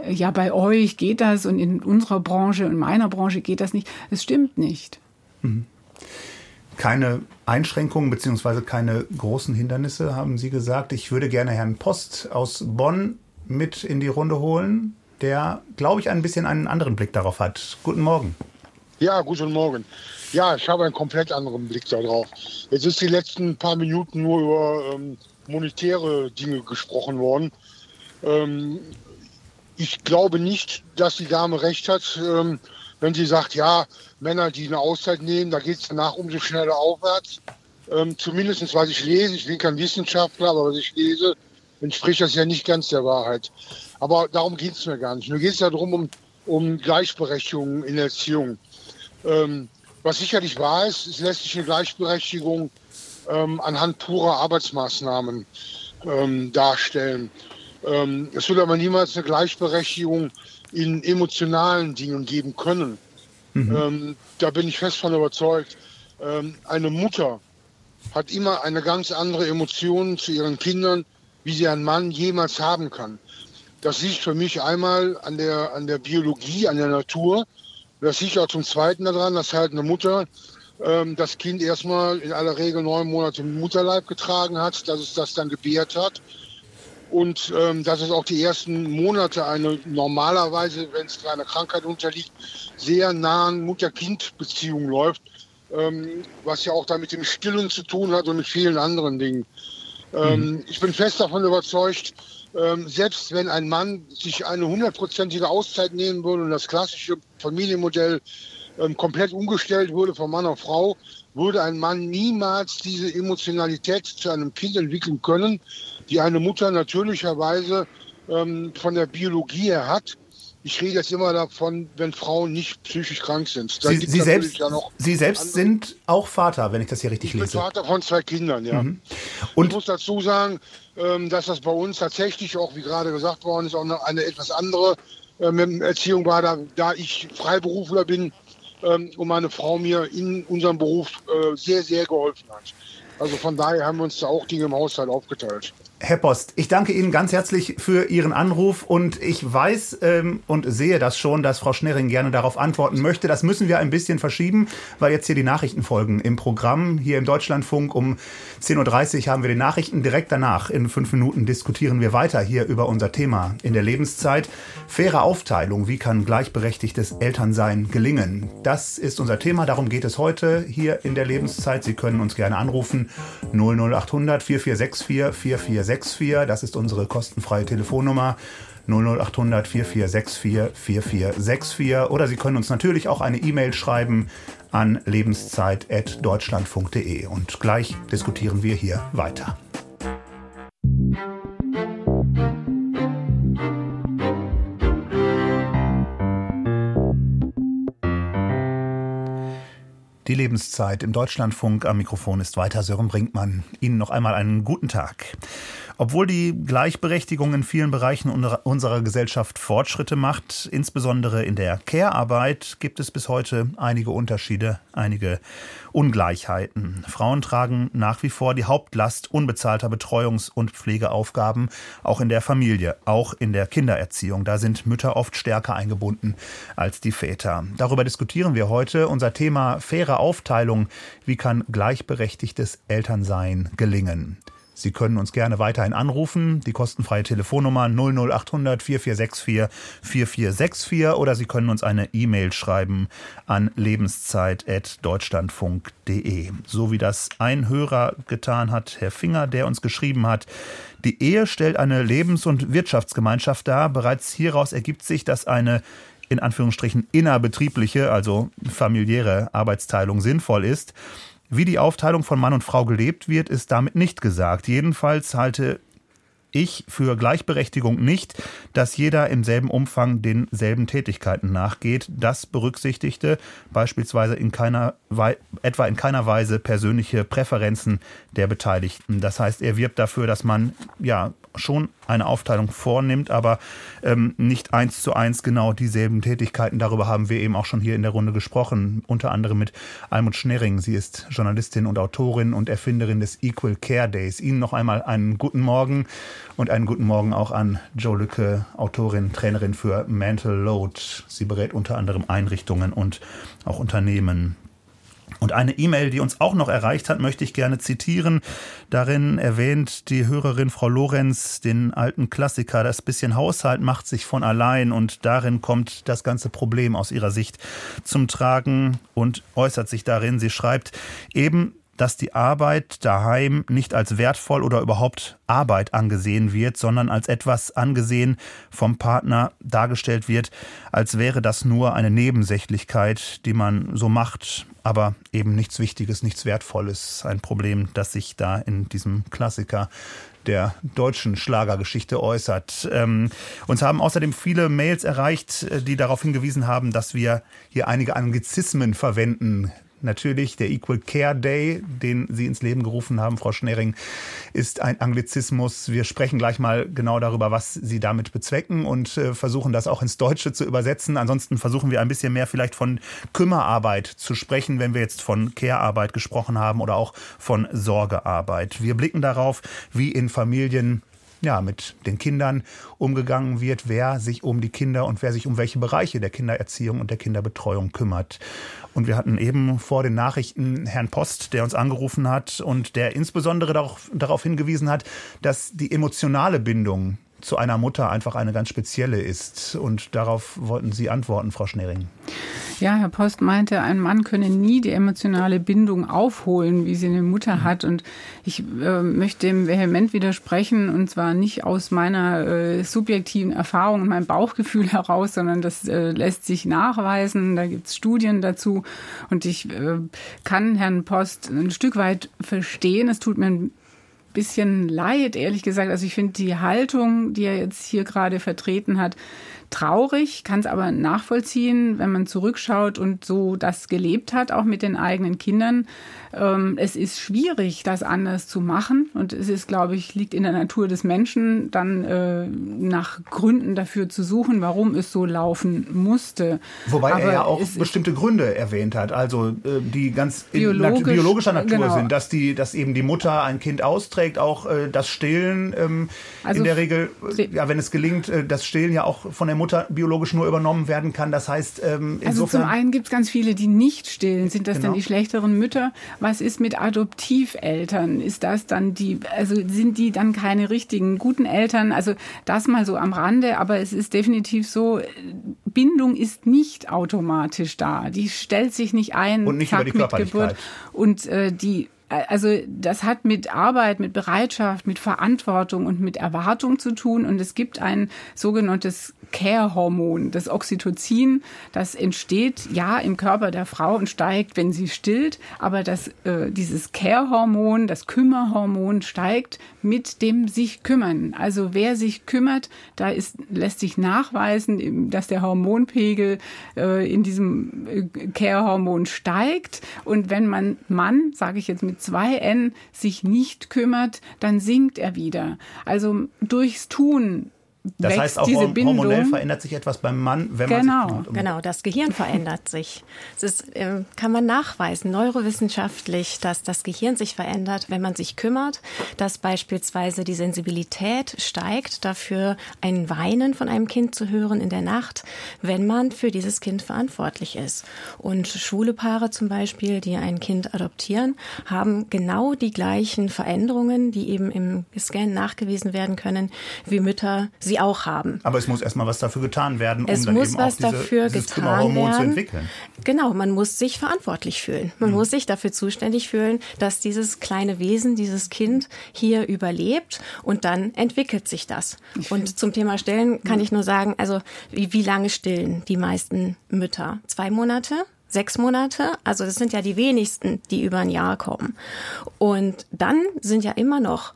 S3: ja, bei euch geht das und in unserer Branche und meiner Branche geht das nicht. Es stimmt nicht. Mhm
S2: keine Einschränkungen bzw. keine großen Hindernisse, haben Sie gesagt. Ich würde gerne Herrn Post aus Bonn mit in die Runde holen, der, glaube ich, ein bisschen einen anderen Blick darauf hat. Guten Morgen.
S6: Ja, guten Morgen. Ja, ich habe einen komplett anderen Blick darauf. Jetzt ist die letzten paar Minuten nur über ähm, monetäre Dinge gesprochen worden. Ähm, ich glaube nicht, dass die Dame recht hat. Ähm, wenn sie sagt, ja, Männer, die eine Auszeit nehmen, da geht es danach umso schneller aufwärts. Ähm, Zumindest was ich lese, ich bin kein Wissenschaftler, aber was ich lese, entspricht das ja nicht ganz der Wahrheit. Aber darum geht es mir gar nicht. Mir geht es ja darum, um, um Gleichberechtigung in Erziehung. Ähm, was sicherlich wahr ist, es lässt sich eine Gleichberechtigung ähm, anhand purer Arbeitsmaßnahmen ähm, darstellen. Ähm, es wird aber niemals eine Gleichberechtigung in emotionalen Dingen geben können. Mhm. Ähm, da bin ich fest von überzeugt. Ähm, eine Mutter hat immer eine ganz andere Emotion zu ihren Kindern, wie sie ein Mann jemals haben kann. Das liegt für mich einmal an der, an der Biologie, an der Natur. Das liegt auch zum Zweiten daran, dass halt eine Mutter ähm, das Kind erstmal in aller Regel neun Monate im Mutterleib getragen hat, dass es das dann gebärt hat. Und ähm, dass es auch die ersten Monate eine normalerweise, wenn es einer Krankheit unterliegt, sehr nahen Mutter-Kind-Beziehung läuft, ähm, was ja auch da mit dem Stillen zu tun hat und mit vielen anderen Dingen. Ähm, mhm. Ich bin fest davon überzeugt, ähm, selbst wenn ein Mann sich eine hundertprozentige Auszeit nehmen würde und das klassische Familienmodell ähm, komplett umgestellt wurde von Mann auf Frau, würde ein Mann niemals diese Emotionalität zu einem Kind entwickeln können, die eine Mutter natürlicherweise ähm, von der Biologie her hat. Ich rede jetzt immer davon, wenn Frauen nicht psychisch krank sind.
S2: Sie, Sie, selbst, ja Sie, selbst, sind auch Vater, wenn ich das hier richtig
S6: ich
S2: lese.
S6: Ich bin Vater von zwei Kindern, ja. Mhm. Und ich muss dazu sagen, ähm, dass das bei uns tatsächlich auch, wie gerade gesagt worden ist, auch eine, eine etwas andere ähm, Erziehung war, da, da ich Freiberufler bin und meine Frau mir in unserem Beruf äh, sehr, sehr geholfen hat. Also von daher haben wir uns da auch Dinge im Haushalt aufgeteilt.
S2: Herr Post, ich danke Ihnen ganz herzlich für Ihren Anruf und ich weiß ähm, und sehe das schon, dass Frau Schnerring gerne darauf antworten möchte. Das müssen wir ein bisschen verschieben, weil jetzt hier die Nachrichten folgen. Im Programm hier im Deutschlandfunk um 10.30 Uhr haben wir die Nachrichten. Direkt danach, in fünf Minuten, diskutieren wir weiter hier über unser Thema in der Lebenszeit. Faire Aufteilung, wie kann gleichberechtigtes Elternsein gelingen? Das ist unser Thema, darum geht es heute hier in der Lebenszeit. Sie können uns gerne anrufen 00800 4464 446 4464. Das ist unsere kostenfreie Telefonnummer. 00800 4464 4464 oder Sie können uns natürlich auch eine E-Mail schreiben an lebenszeit.deutschlandfunk.de und gleich diskutieren wir hier weiter. Die Lebenszeit im Deutschlandfunk am Mikrofon ist weiter Sören Brinkmann. Ihnen noch einmal einen guten Tag. Obwohl die Gleichberechtigung in vielen Bereichen unserer Gesellschaft Fortschritte macht, insbesondere in der Care-Arbeit, gibt es bis heute einige Unterschiede, einige Ungleichheiten. Frauen tragen nach wie vor die Hauptlast unbezahlter Betreuungs- und Pflegeaufgaben, auch in der Familie, auch in der Kindererziehung. Da sind Mütter oft stärker eingebunden als die Väter. Darüber diskutieren wir heute. Unser Thema faire Aufteilung. Wie kann gleichberechtigtes Elternsein gelingen? Sie können uns gerne weiterhin anrufen. Die kostenfreie Telefonnummer 00800 4464 4464 oder Sie können uns eine E-Mail schreiben an lebenszeit.deutschlandfunk.de. So wie das ein Hörer getan hat, Herr Finger, der uns geschrieben hat, die Ehe stellt eine Lebens- und Wirtschaftsgemeinschaft dar. Bereits hieraus ergibt sich, dass eine in Anführungsstrichen innerbetriebliche, also familiäre Arbeitsteilung sinnvoll ist. Wie die Aufteilung von Mann und Frau gelebt wird, ist damit nicht gesagt. Jedenfalls halte ich für Gleichberechtigung nicht, dass jeder im selben Umfang denselben Tätigkeiten nachgeht. Das berücksichtigte beispielsweise in keiner, etwa in keiner Weise persönliche Präferenzen der Beteiligten. Das heißt, er wirbt dafür, dass man ja schon eine Aufteilung vornimmt, aber ähm, nicht eins zu eins genau dieselben Tätigkeiten. Darüber haben wir eben auch schon hier in der Runde gesprochen, unter anderem mit Almut Schnerring. Sie ist Journalistin und Autorin und Erfinderin des Equal Care Days. Ihnen noch einmal einen guten Morgen und einen guten Morgen auch an Joe Lücke, Autorin, Trainerin für Mental Load. Sie berät unter anderem Einrichtungen und auch Unternehmen und eine E-Mail, die uns auch noch erreicht hat, möchte ich gerne zitieren. Darin erwähnt die Hörerin Frau Lorenz den alten Klassiker, das bisschen Haushalt macht sich von allein und darin kommt das ganze Problem aus ihrer Sicht zum Tragen und äußert sich darin. Sie schreibt, eben dass die Arbeit daheim nicht als wertvoll oder überhaupt Arbeit angesehen wird, sondern als etwas angesehen vom Partner dargestellt wird, als wäre das nur eine Nebensächlichkeit, die man so macht, aber eben nichts Wichtiges, nichts Wertvolles. Ein Problem, das sich da in diesem Klassiker der deutschen Schlagergeschichte äußert. Ähm, uns haben außerdem viele Mails erreicht, äh, die darauf hingewiesen haben, dass wir hier einige Anglizismen verwenden Natürlich, der Equal Care Day, den Sie ins Leben gerufen haben, Frau Schnering, ist ein Anglizismus. Wir sprechen gleich mal genau darüber, was Sie damit bezwecken und äh, versuchen das auch ins Deutsche zu übersetzen. Ansonsten versuchen wir ein bisschen mehr vielleicht von Kümmerarbeit zu sprechen, wenn wir jetzt von Care-Arbeit gesprochen haben oder auch von Sorgearbeit. Wir blicken darauf, wie in Familien ja, mit den Kindern umgegangen wird, wer sich um die Kinder und wer sich um welche Bereiche der Kindererziehung und der Kinderbetreuung kümmert. Und wir hatten eben vor den Nachrichten Herrn Post, der uns angerufen hat und der insbesondere darauf, darauf hingewiesen hat, dass die emotionale Bindung zu einer Mutter einfach eine ganz spezielle ist. Und darauf wollten Sie antworten, Frau Schnering.
S3: Ja, Herr Post meinte, ein Mann könne nie die emotionale Bindung aufholen, wie sie eine Mutter hat. Und ich äh, möchte dem vehement widersprechen, und zwar nicht aus meiner äh, subjektiven Erfahrung und meinem Bauchgefühl heraus, sondern das äh, lässt sich nachweisen. Da gibt es Studien dazu. Und ich äh, kann Herrn Post ein Stück weit verstehen. Es tut mir ein bisschen leid, ehrlich gesagt. Also ich finde die Haltung, die er jetzt hier gerade vertreten hat, traurig, kann es aber nachvollziehen, wenn man zurückschaut und so das gelebt hat, auch mit den eigenen Kindern. Ähm, es ist schwierig, das anders zu machen und es ist, glaube ich, liegt in der Natur des Menschen, dann äh, nach Gründen dafür zu suchen, warum es so laufen musste.
S2: Wobei aber er ja auch bestimmte Gründe erwähnt hat, also äh, die ganz biologisch, biologischer Natur genau. sind, dass die, dass eben die Mutter ein Kind austrägt, auch äh, das Stillen ähm, also in der Regel, äh, ja, wenn es gelingt, äh, das Stillen ja auch von der Mutter biologisch nur übernommen werden kann. Das heißt, ähm, insofern.
S3: Also zum einen gibt es ganz viele, die nicht stillen. Sind das genau. dann die schlechteren Mütter? Was ist mit Adoptiveltern? Ist das dann die, also sind die dann keine richtigen guten Eltern? Also das mal so am Rande, aber es ist definitiv so, Bindung ist nicht automatisch da. Die stellt sich nicht ein,
S2: und nicht zack, über die mit Geburt.
S3: Und äh, die also das hat mit Arbeit, mit Bereitschaft, mit Verantwortung und mit Erwartung zu tun. Und es gibt ein sogenanntes Care-Hormon, das Oxytocin, das entsteht ja im Körper der Frau und steigt, wenn sie stillt. Aber das, äh, dieses Care-Hormon, das Kümmerhormon steigt mit dem sich kümmern. Also wer sich kümmert, da ist, lässt sich nachweisen, dass der Hormonpegel äh, in diesem äh, Care-Hormon steigt. Und wenn man Mann, sage ich jetzt mit zwei N sich nicht kümmert, dann sinkt er wieder. Also durchs Tun
S2: das heißt, auch diese Bindung. hormonell verändert sich etwas beim Mann, wenn
S4: genau.
S2: man sich
S4: Genau, das Gehirn verändert sich. Das ist, äh, kann man nachweisen, neurowissenschaftlich, dass das Gehirn sich verändert, wenn man sich kümmert, dass beispielsweise die Sensibilität steigt, dafür ein Weinen von einem Kind zu hören in der Nacht, wenn man für dieses Kind verantwortlich ist. Und schwule Paare zum Beispiel, die ein Kind adoptieren, haben genau die gleichen Veränderungen, die eben im Scan nachgewiesen werden können, wie Mütter sie auch haben.
S2: Aber es muss erstmal was dafür getan werden,
S4: um es
S2: dann
S4: muss
S2: eben
S4: was
S2: auch diese,
S4: dafür
S2: dieses
S4: getan werden.
S2: zu entwickeln.
S4: Genau, man muss sich verantwortlich fühlen. Man mhm. muss sich dafür zuständig fühlen, dass dieses kleine Wesen, dieses Kind hier überlebt und dann entwickelt sich das. Und zum Thema Stillen kann ich nur sagen, also wie, wie lange stillen die meisten Mütter? Zwei Monate? sechs Monate. Also das sind ja die wenigsten, die über ein Jahr kommen. Und dann sind ja immer noch,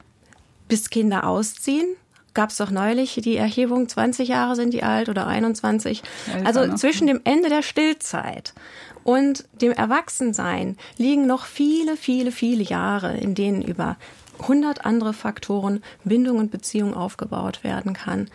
S4: bis Kinder ausziehen, gab es doch neulich die Erhebung, 20 Jahre sind die alt oder 21. Also zwischen dem Ende der Stillzeit und dem Erwachsensein liegen noch viele, viele, viele Jahre, in denen über 100 andere Faktoren Bindung und Beziehung aufgebaut werden kann.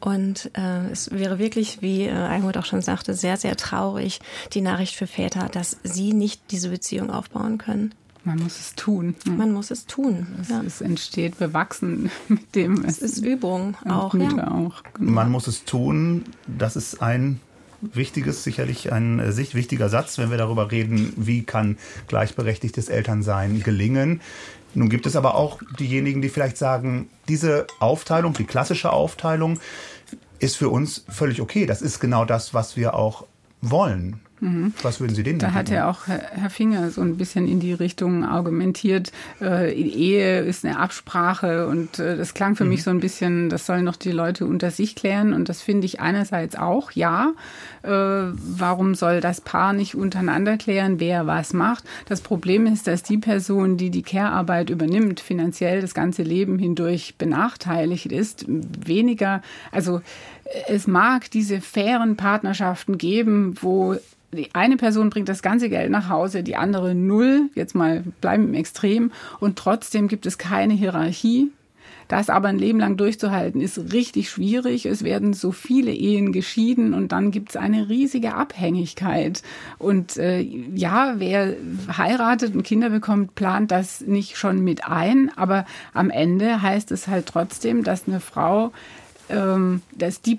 S4: Und äh, es wäre wirklich, wie äh, Almut auch schon sagte, sehr, sehr traurig, die Nachricht für Väter, dass sie nicht diese Beziehung aufbauen können.
S3: Man muss es tun.
S4: Man muss es tun.
S3: Es, ja. es entsteht bewachsen *laughs* mit dem.
S4: Es, es ist Übung auch. Ja.
S2: auch genau. Man muss es tun. Das ist ein wichtiges, sicherlich ein äh, sich wichtiger Satz, wenn wir darüber reden, wie kann gleichberechtigtes Elternsein gelingen. Nun gibt es aber auch diejenigen, die vielleicht sagen, diese Aufteilung, die klassische Aufteilung, ist für uns völlig okay. Das ist genau das, was wir auch wollen. Mhm. Was würden Sie denen
S3: Da hat ja auch Herr Finger so ein bisschen in die Richtung argumentiert, äh, Ehe ist eine Absprache und äh, das klang für mhm. mich so ein bisschen, das sollen noch die Leute unter sich klären und das finde ich einerseits auch, ja. Äh, warum soll das Paar nicht untereinander klären, wer was macht? Das Problem ist, dass die Person, die die Care-Arbeit übernimmt, finanziell das ganze Leben hindurch benachteiligt ist, weniger, also es mag diese fairen Partnerschaften geben, wo die eine Person bringt das ganze Geld nach Hause, die andere null, jetzt mal bleiben im Extrem, und trotzdem gibt es keine Hierarchie. Das aber ein Leben lang durchzuhalten, ist richtig schwierig. Es werden so viele Ehen geschieden und dann gibt es eine riesige Abhängigkeit. Und äh, ja, wer heiratet und Kinder bekommt, plant das nicht schon mit ein, aber am Ende heißt es halt trotzdem, dass eine Frau dass die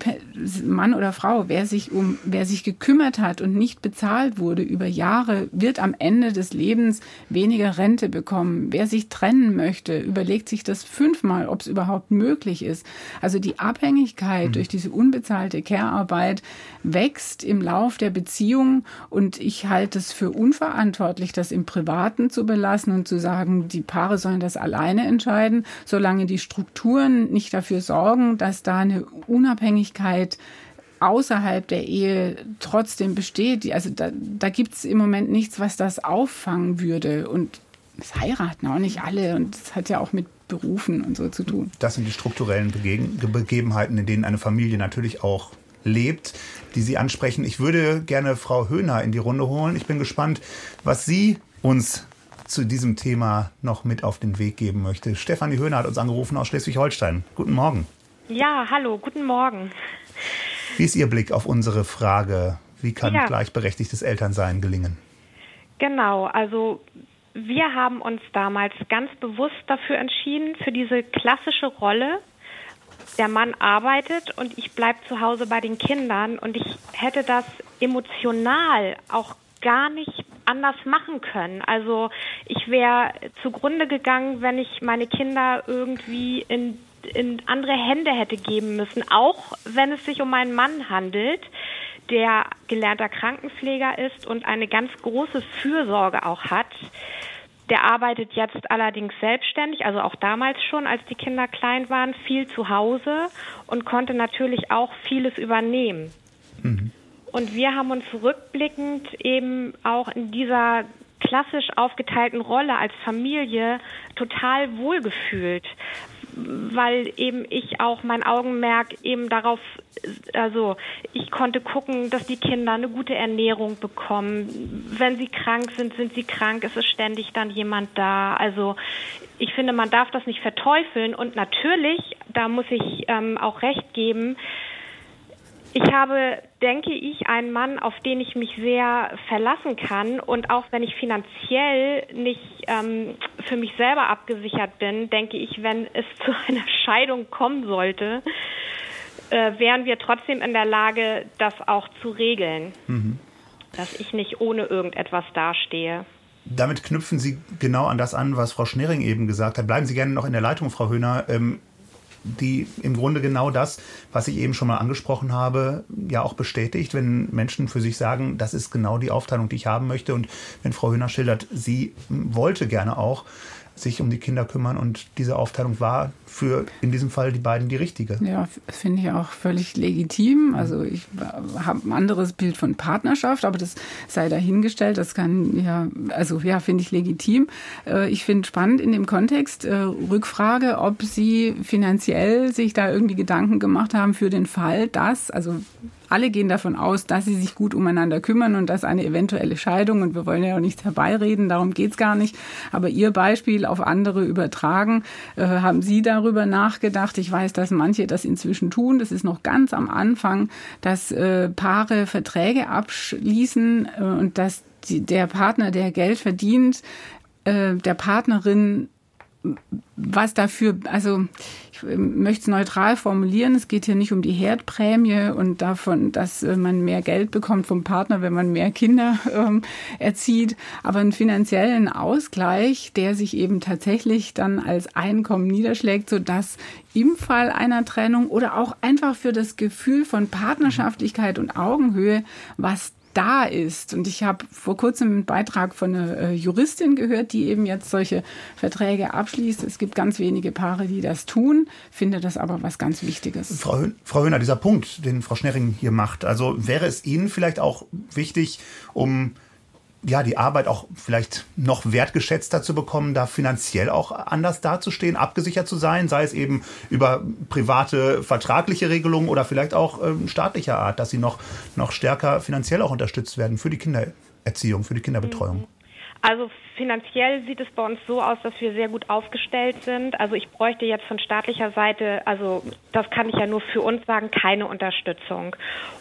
S3: Mann oder Frau, wer sich um, wer sich gekümmert hat und nicht bezahlt wurde über Jahre, wird am Ende des Lebens weniger Rente bekommen. Wer sich trennen möchte, überlegt sich das fünfmal, ob es überhaupt möglich ist. Also die Abhängigkeit mhm. durch diese unbezahlte Care-Arbeit wächst im Lauf der Beziehung und ich halte es für unverantwortlich, das im Privaten zu belassen und zu sagen, die Paare sollen das alleine entscheiden, solange die Strukturen nicht dafür sorgen, dass da eine Unabhängigkeit außerhalb der Ehe trotzdem besteht. Also da, da gibt es im Moment nichts, was das auffangen würde. Und es heiraten auch nicht alle und das hat ja auch mit Berufen und so zu tun.
S2: Das sind die strukturellen Begebenheiten, in denen eine Familie natürlich auch lebt, die Sie ansprechen. Ich würde gerne Frau Höhner in die Runde holen. Ich bin gespannt, was Sie uns zu diesem Thema noch mit auf den Weg geben möchte. Stefanie Höhner hat uns angerufen aus Schleswig-Holstein. Guten Morgen.
S7: Ja, hallo, guten Morgen.
S2: Wie ist Ihr Blick auf unsere Frage, wie kann ja. gleichberechtigtes Elternsein gelingen?
S7: Genau, also wir haben uns damals ganz bewusst dafür entschieden, für diese klassische Rolle. Der Mann arbeitet und ich bleibe zu Hause bei den Kindern und ich hätte das emotional auch gar nicht anders machen können. Also ich wäre zugrunde gegangen, wenn ich meine Kinder irgendwie in in andere Hände hätte geben müssen, auch wenn es sich um einen Mann handelt, der gelernter Krankenpfleger ist und eine ganz große Fürsorge auch hat. Der arbeitet jetzt allerdings selbstständig, also auch damals schon, als die Kinder klein waren, viel zu Hause und konnte natürlich auch vieles übernehmen. Mhm. Und wir haben uns rückblickend eben auch in dieser klassisch aufgeteilten Rolle als Familie total wohlgefühlt, weil eben ich auch mein Augenmerk eben darauf, also ich konnte gucken, dass die Kinder eine gute Ernährung bekommen. Wenn sie krank sind, sind sie krank, es ist ständig dann jemand da. Also ich finde, man darf das nicht verteufeln und natürlich, da muss ich ähm, auch recht geben, ich habe, denke ich, einen Mann, auf den ich mich sehr verlassen kann. Und auch wenn ich finanziell nicht ähm, für mich selber abgesichert bin, denke ich, wenn es *laughs* zu einer Scheidung kommen sollte, äh, wären wir trotzdem in der Lage, das auch zu regeln. Mhm. Dass ich nicht ohne irgendetwas dastehe.
S2: Damit knüpfen Sie genau an das an, was Frau Schnering eben gesagt hat. Bleiben Sie gerne noch in der Leitung, Frau Höhner. Ähm, die im Grunde genau das, was ich eben schon mal angesprochen habe, ja auch bestätigt, wenn Menschen für sich sagen, das ist genau die Aufteilung, die ich haben möchte. Und wenn Frau Höhner schildert, sie wollte gerne auch sich um die Kinder kümmern und diese Aufteilung war für in diesem Fall die beiden die richtige.
S3: Ja, finde ich auch völlig legitim. Also ich habe ein anderes Bild von Partnerschaft, aber das sei dahingestellt. Das kann ja, also ja, finde ich legitim. Äh, ich finde spannend in dem Kontext äh, Rückfrage, ob Sie finanziell sich da irgendwie Gedanken gemacht haben für den Fall, dass, also alle gehen davon aus, dass sie sich gut umeinander kümmern und dass eine eventuelle Scheidung, und wir wollen ja auch nichts herbeireden, darum geht's gar nicht, aber Ihr Beispiel auf andere übertragen, äh, haben Sie darüber nachgedacht? Ich weiß, dass manche das inzwischen tun. Das ist noch ganz am Anfang, dass äh, Paare Verträge abschließen äh, und dass die, der Partner, der Geld verdient, äh, der Partnerin was dafür, also ich möchte es neutral formulieren, es geht hier nicht um die Herdprämie und davon, dass äh, man mehr Geld bekommt vom Partner, wenn man mehr Kinder ähm, erzieht, aber einen finanziellen Ausgleich, der sich eben tatsächlich dann als Einkommen niederschlägt, sodass im Fall einer Trennung oder auch einfach für das Gefühl von Partnerschaftlichkeit und Augenhöhe was da ist. Und ich habe vor kurzem einen Beitrag von einer äh, Juristin gehört, die eben jetzt solche Verträge abschließt. Es gibt ganz wenige Paare, die das tun, finde das aber was ganz Wichtiges.
S2: Frau, Frau Höhner, dieser Punkt, den Frau Schnerring hier macht, also wäre es Ihnen vielleicht auch wichtig, um ja, die Arbeit auch vielleicht noch wertgeschätzter zu bekommen, da finanziell auch anders dazustehen, abgesichert zu sein, sei es eben über private vertragliche Regelungen oder vielleicht auch ähm, staatlicher Art, dass sie noch, noch stärker finanziell auch unterstützt werden für die Kindererziehung, für die Kinderbetreuung?
S7: Also finanziell sieht es bei uns so aus, dass wir sehr gut aufgestellt sind. Also ich bräuchte jetzt von staatlicher Seite, also das kann ich ja nur für uns sagen, keine Unterstützung.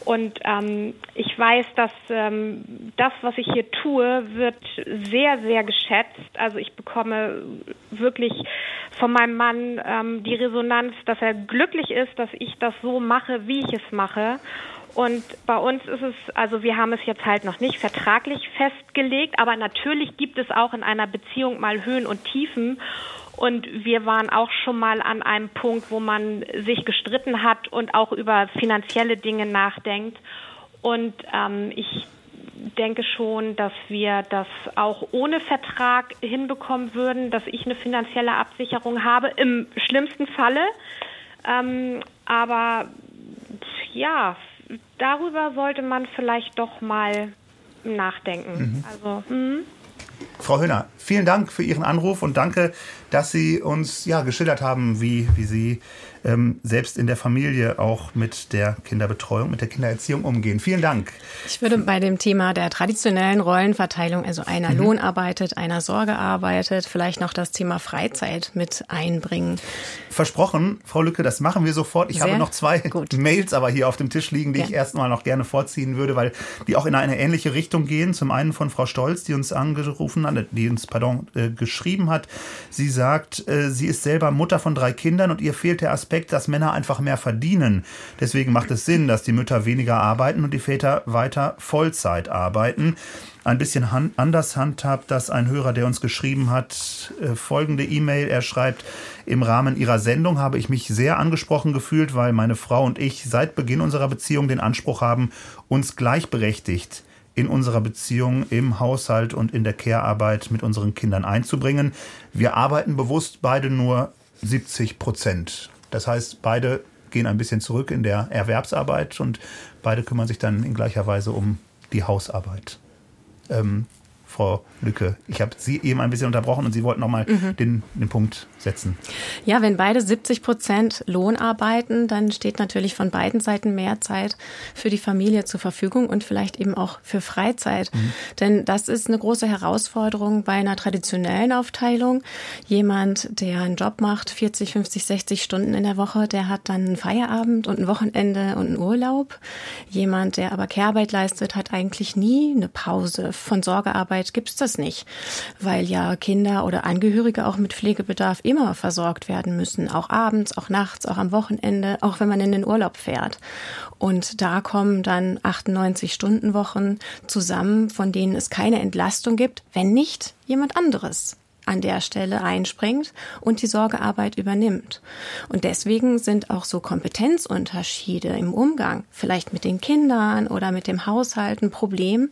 S7: Und ähm, ich weiß, dass ähm, das, was ich hier tue, wird sehr, sehr geschätzt. Also ich bekomme wirklich von meinem Mann ähm, die Resonanz, dass er glücklich ist, dass ich das so mache, wie ich es mache. Und bei uns ist es, also wir haben es jetzt halt noch nicht vertraglich festgelegt, aber natürlich gibt es auch in einer Beziehung mal Höhen und Tiefen. Und wir waren auch schon mal an einem Punkt, wo man sich gestritten hat und auch über finanzielle Dinge nachdenkt. Und ähm, ich denke schon, dass wir das auch ohne Vertrag hinbekommen würden, dass ich eine finanzielle Absicherung habe, im schlimmsten Falle. Ähm, aber ja, darüber sollte man vielleicht doch mal nachdenken. Mhm. Also, hm.
S2: Frau Höhner, vielen Dank für Ihren Anruf und danke, dass Sie uns ja geschildert haben, wie, wie Sie ähm, selbst in der Familie auch mit der Kinderbetreuung, mit der Kindererziehung umgehen. Vielen Dank.
S4: Ich würde bei dem Thema der traditionellen Rollenverteilung, also einer mhm. Lohn arbeitet, einer Sorge arbeitet, vielleicht noch das Thema Freizeit mit einbringen.
S2: Versprochen, Frau Lücke, das machen wir sofort. Ich Sehr habe noch zwei gut. Mails aber hier auf dem Tisch liegen, die ja. ich erstmal noch gerne vorziehen würde, weil die auch in eine ähnliche Richtung gehen. Zum einen von Frau Stolz, die uns angerufen hat, die uns, pardon, äh, geschrieben hat. Sie sagt, äh, sie ist selber Mutter von drei Kindern und ihr fehlt der Aspekt, Aspekt, dass Männer einfach mehr verdienen. Deswegen macht es Sinn, dass die Mütter weniger arbeiten und die Väter weiter Vollzeit arbeiten. Ein bisschen hand anders handhabt das ein Hörer, der uns geschrieben hat, äh, folgende E-Mail. Er schreibt, im Rahmen Ihrer Sendung habe ich mich sehr angesprochen gefühlt, weil meine Frau und ich seit Beginn unserer Beziehung den Anspruch haben, uns gleichberechtigt in unserer Beziehung, im Haushalt und in der Care-Arbeit mit unseren Kindern einzubringen. Wir arbeiten bewusst beide nur 70 Prozent. Das heißt, beide gehen ein bisschen zurück in der Erwerbsarbeit und beide kümmern sich dann in gleicher Weise um die Hausarbeit. Ähm, Frau Lücke. Ich habe Sie eben ein bisschen unterbrochen und Sie wollten noch mal mhm. den, den Punkt setzen.
S4: Ja, wenn beide 70 Prozent Lohn arbeiten, dann steht natürlich von beiden Seiten mehr Zeit für die Familie zur Verfügung und vielleicht eben auch für Freizeit. Mhm. Denn das ist eine große Herausforderung bei einer traditionellen Aufteilung. Jemand, der einen Job macht, 40, 50, 60 Stunden in der Woche, der hat dann einen Feierabend und ein Wochenende und einen Urlaub. Jemand, der aber Kehrarbeit leistet, hat eigentlich nie eine Pause. Von Sorgearbeit gibt es das nicht, weil ja Kinder oder Angehörige auch mit Pflegebedarf immer versorgt werden müssen, auch abends, auch nachts, auch am Wochenende, auch wenn man in den Urlaub fährt. Und da kommen dann 98 Stunden Wochen zusammen, von denen es keine Entlastung gibt, wenn nicht jemand anderes an der Stelle einspringt und die Sorgearbeit übernimmt. Und deswegen sind auch so Kompetenzunterschiede im Umgang, vielleicht mit den Kindern oder mit dem Haushalt ein Problem,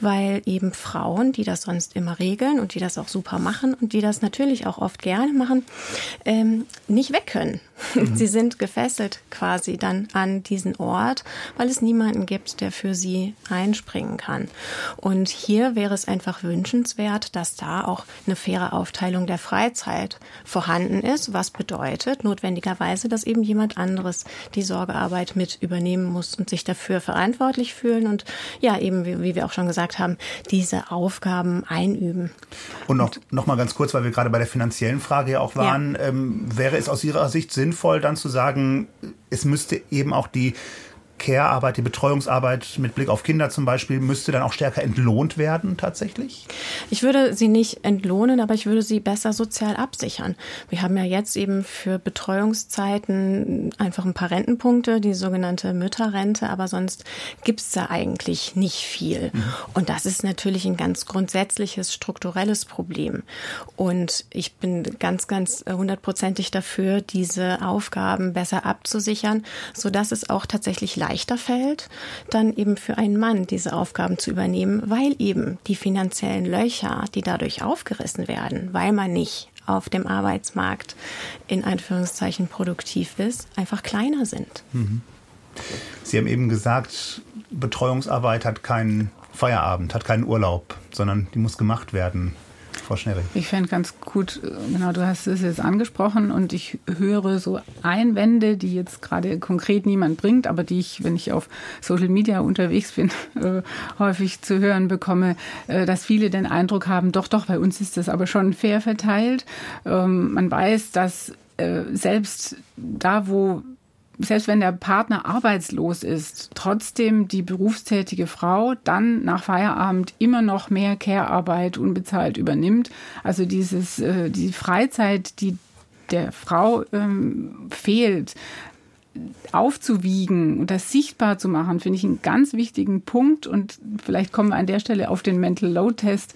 S4: weil eben Frauen, die das sonst immer regeln und die das auch super machen und die das natürlich auch oft gerne machen, ähm, nicht weg können. *laughs* Mhm. Sie sind gefesselt quasi dann an diesen Ort, weil es niemanden gibt, der für sie einspringen kann. Und hier wäre es einfach wünschenswert, dass da auch eine faire Aufteilung der Freizeit vorhanden ist, was bedeutet notwendigerweise, dass eben jemand anderes die Sorgearbeit mit übernehmen muss und sich dafür verantwortlich fühlen und ja, eben, wie, wie wir auch schon gesagt haben, diese Aufgaben einüben.
S2: Und noch, noch mal ganz kurz, weil wir gerade bei der finanziellen Frage ja auch waren, ja. Ähm, wäre es aus Ihrer Sicht sinnvoll, dann zu sagen, es müsste eben auch die Care-Arbeit, die Betreuungsarbeit mit Blick auf Kinder zum Beispiel, müsste dann auch stärker entlohnt werden tatsächlich?
S4: Ich würde sie nicht entlohnen, aber ich würde sie besser sozial absichern. Wir haben ja jetzt eben für Betreuungszeiten einfach ein paar Rentenpunkte, die sogenannte Mütterrente, aber sonst gibt es da eigentlich nicht viel. Mhm. Und das ist natürlich ein ganz grundsätzliches strukturelles Problem. Und ich bin ganz, ganz hundertprozentig dafür, diese Aufgaben besser abzusichern, sodass es auch tatsächlich leichter fällt, dann eben für einen Mann diese Aufgaben zu übernehmen, weil eben die finanziellen Löcher, die dadurch aufgerissen werden, weil man nicht auf dem Arbeitsmarkt in Anführungszeichen produktiv ist, einfach kleiner sind.
S2: Mhm. Sie haben eben gesagt, Betreuungsarbeit hat keinen Feierabend, hat keinen Urlaub, sondern die muss gemacht werden. Frau Schnerring.
S3: Ich fände ganz gut, genau, du hast es jetzt angesprochen und ich höre so Einwände, die jetzt gerade konkret niemand bringt, aber die ich, wenn ich auf Social Media unterwegs bin, *laughs* äh, häufig zu hören bekomme, äh, dass viele den Eindruck haben, doch, doch, bei uns ist das aber schon fair verteilt. Ähm, man weiß, dass äh, selbst da, wo selbst wenn der Partner arbeitslos ist, trotzdem die berufstätige Frau dann nach Feierabend immer noch mehr Care-Arbeit unbezahlt übernimmt. Also dieses, äh, die Freizeit, die der Frau ähm, fehlt, aufzuwiegen und das sichtbar zu machen, finde ich einen ganz wichtigen Punkt. Und vielleicht kommen wir an der Stelle auf den Mental Load Test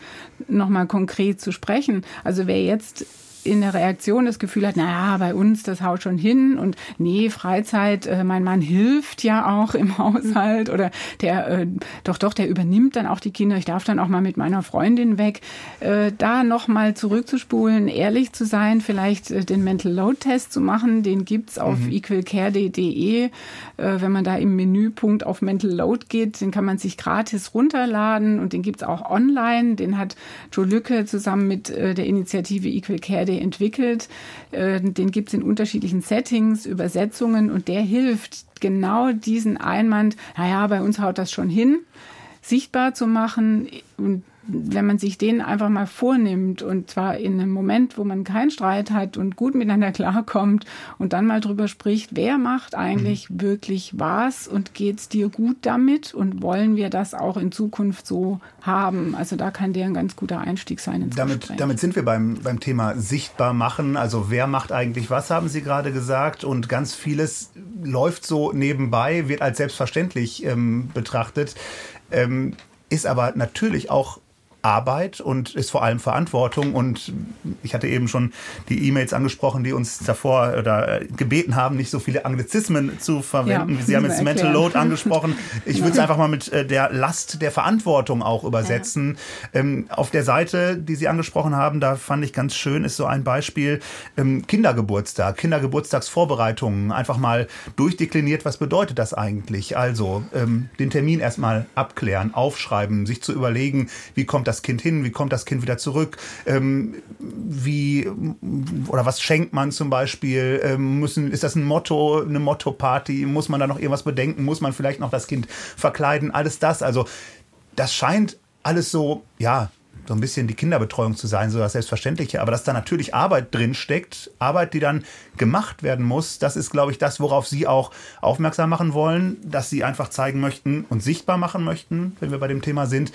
S3: nochmal konkret zu sprechen. Also wer jetzt in der Reaktion das Gefühl hat, naja, bei uns, das haut schon hin und nee, Freizeit, äh, mein Mann hilft ja auch im *laughs* Haushalt oder der, äh, doch, doch, der übernimmt dann auch die Kinder, ich darf dann auch mal mit meiner Freundin weg. Äh, da nochmal zurückzuspulen, ehrlich zu sein, vielleicht äh, den Mental Load Test zu machen, den gibt's auf mhm. equalcare.de. Äh, wenn man da im Menüpunkt auf Mental Load geht, den kann man sich gratis runterladen und den gibt's auch online. Den hat Joe Lücke zusammen mit äh, der Initiative Equal Care Day entwickelt. Äh, den gibt es in unterschiedlichen Settings, Übersetzungen und der hilft genau diesen Einwand, naja, bei uns haut das schon hin, sichtbar zu machen und wenn man sich den einfach mal vornimmt und zwar in einem Moment, wo man keinen Streit hat und gut miteinander *laughs* klarkommt und dann mal drüber spricht, wer macht eigentlich mhm. wirklich was und geht's dir gut damit und wollen wir das auch in Zukunft so haben? Also da kann der ein ganz guter Einstieg sein ins
S2: damit,
S3: Gespräch.
S2: Damit sind wir beim, beim Thema sichtbar machen. Also wer macht eigentlich was, haben Sie gerade gesagt und ganz vieles läuft so nebenbei, wird als selbstverständlich ähm, betrachtet. Ähm, ist aber natürlich auch Arbeit und ist vor allem Verantwortung. Und ich hatte eben schon die E-Mails angesprochen, die uns davor oder gebeten haben, nicht so viele Anglizismen zu verwenden. Ja, Sie haben *laughs* jetzt Mental Load angesprochen. Ich würde es einfach mal mit äh, der Last der Verantwortung auch übersetzen. Ja. Ähm, auf der Seite, die Sie angesprochen haben, da fand ich ganz schön, ist so ein Beispiel ähm, Kindergeburtstag, Kindergeburtstagsvorbereitungen. Einfach mal durchdekliniert, was bedeutet das eigentlich? Also ähm, den Termin erstmal abklären, aufschreiben, sich zu überlegen, wie kommt das Kind hin? Wie kommt das Kind wieder zurück? Ähm, wie oder was schenkt man zum Beispiel? Ähm, müssen, ist das ein Motto, eine Motto-Party? Muss man da noch irgendwas bedenken? Muss man vielleicht noch das Kind verkleiden? Alles das. Also das scheint alles so, ja, so ein bisschen die Kinderbetreuung zu sein, so das Selbstverständliche. Aber dass da natürlich Arbeit drin steckt, Arbeit, die dann gemacht werden muss, das ist, glaube ich, das, worauf Sie auch aufmerksam machen wollen, dass Sie einfach zeigen möchten und sichtbar machen möchten, wenn wir bei dem Thema sind,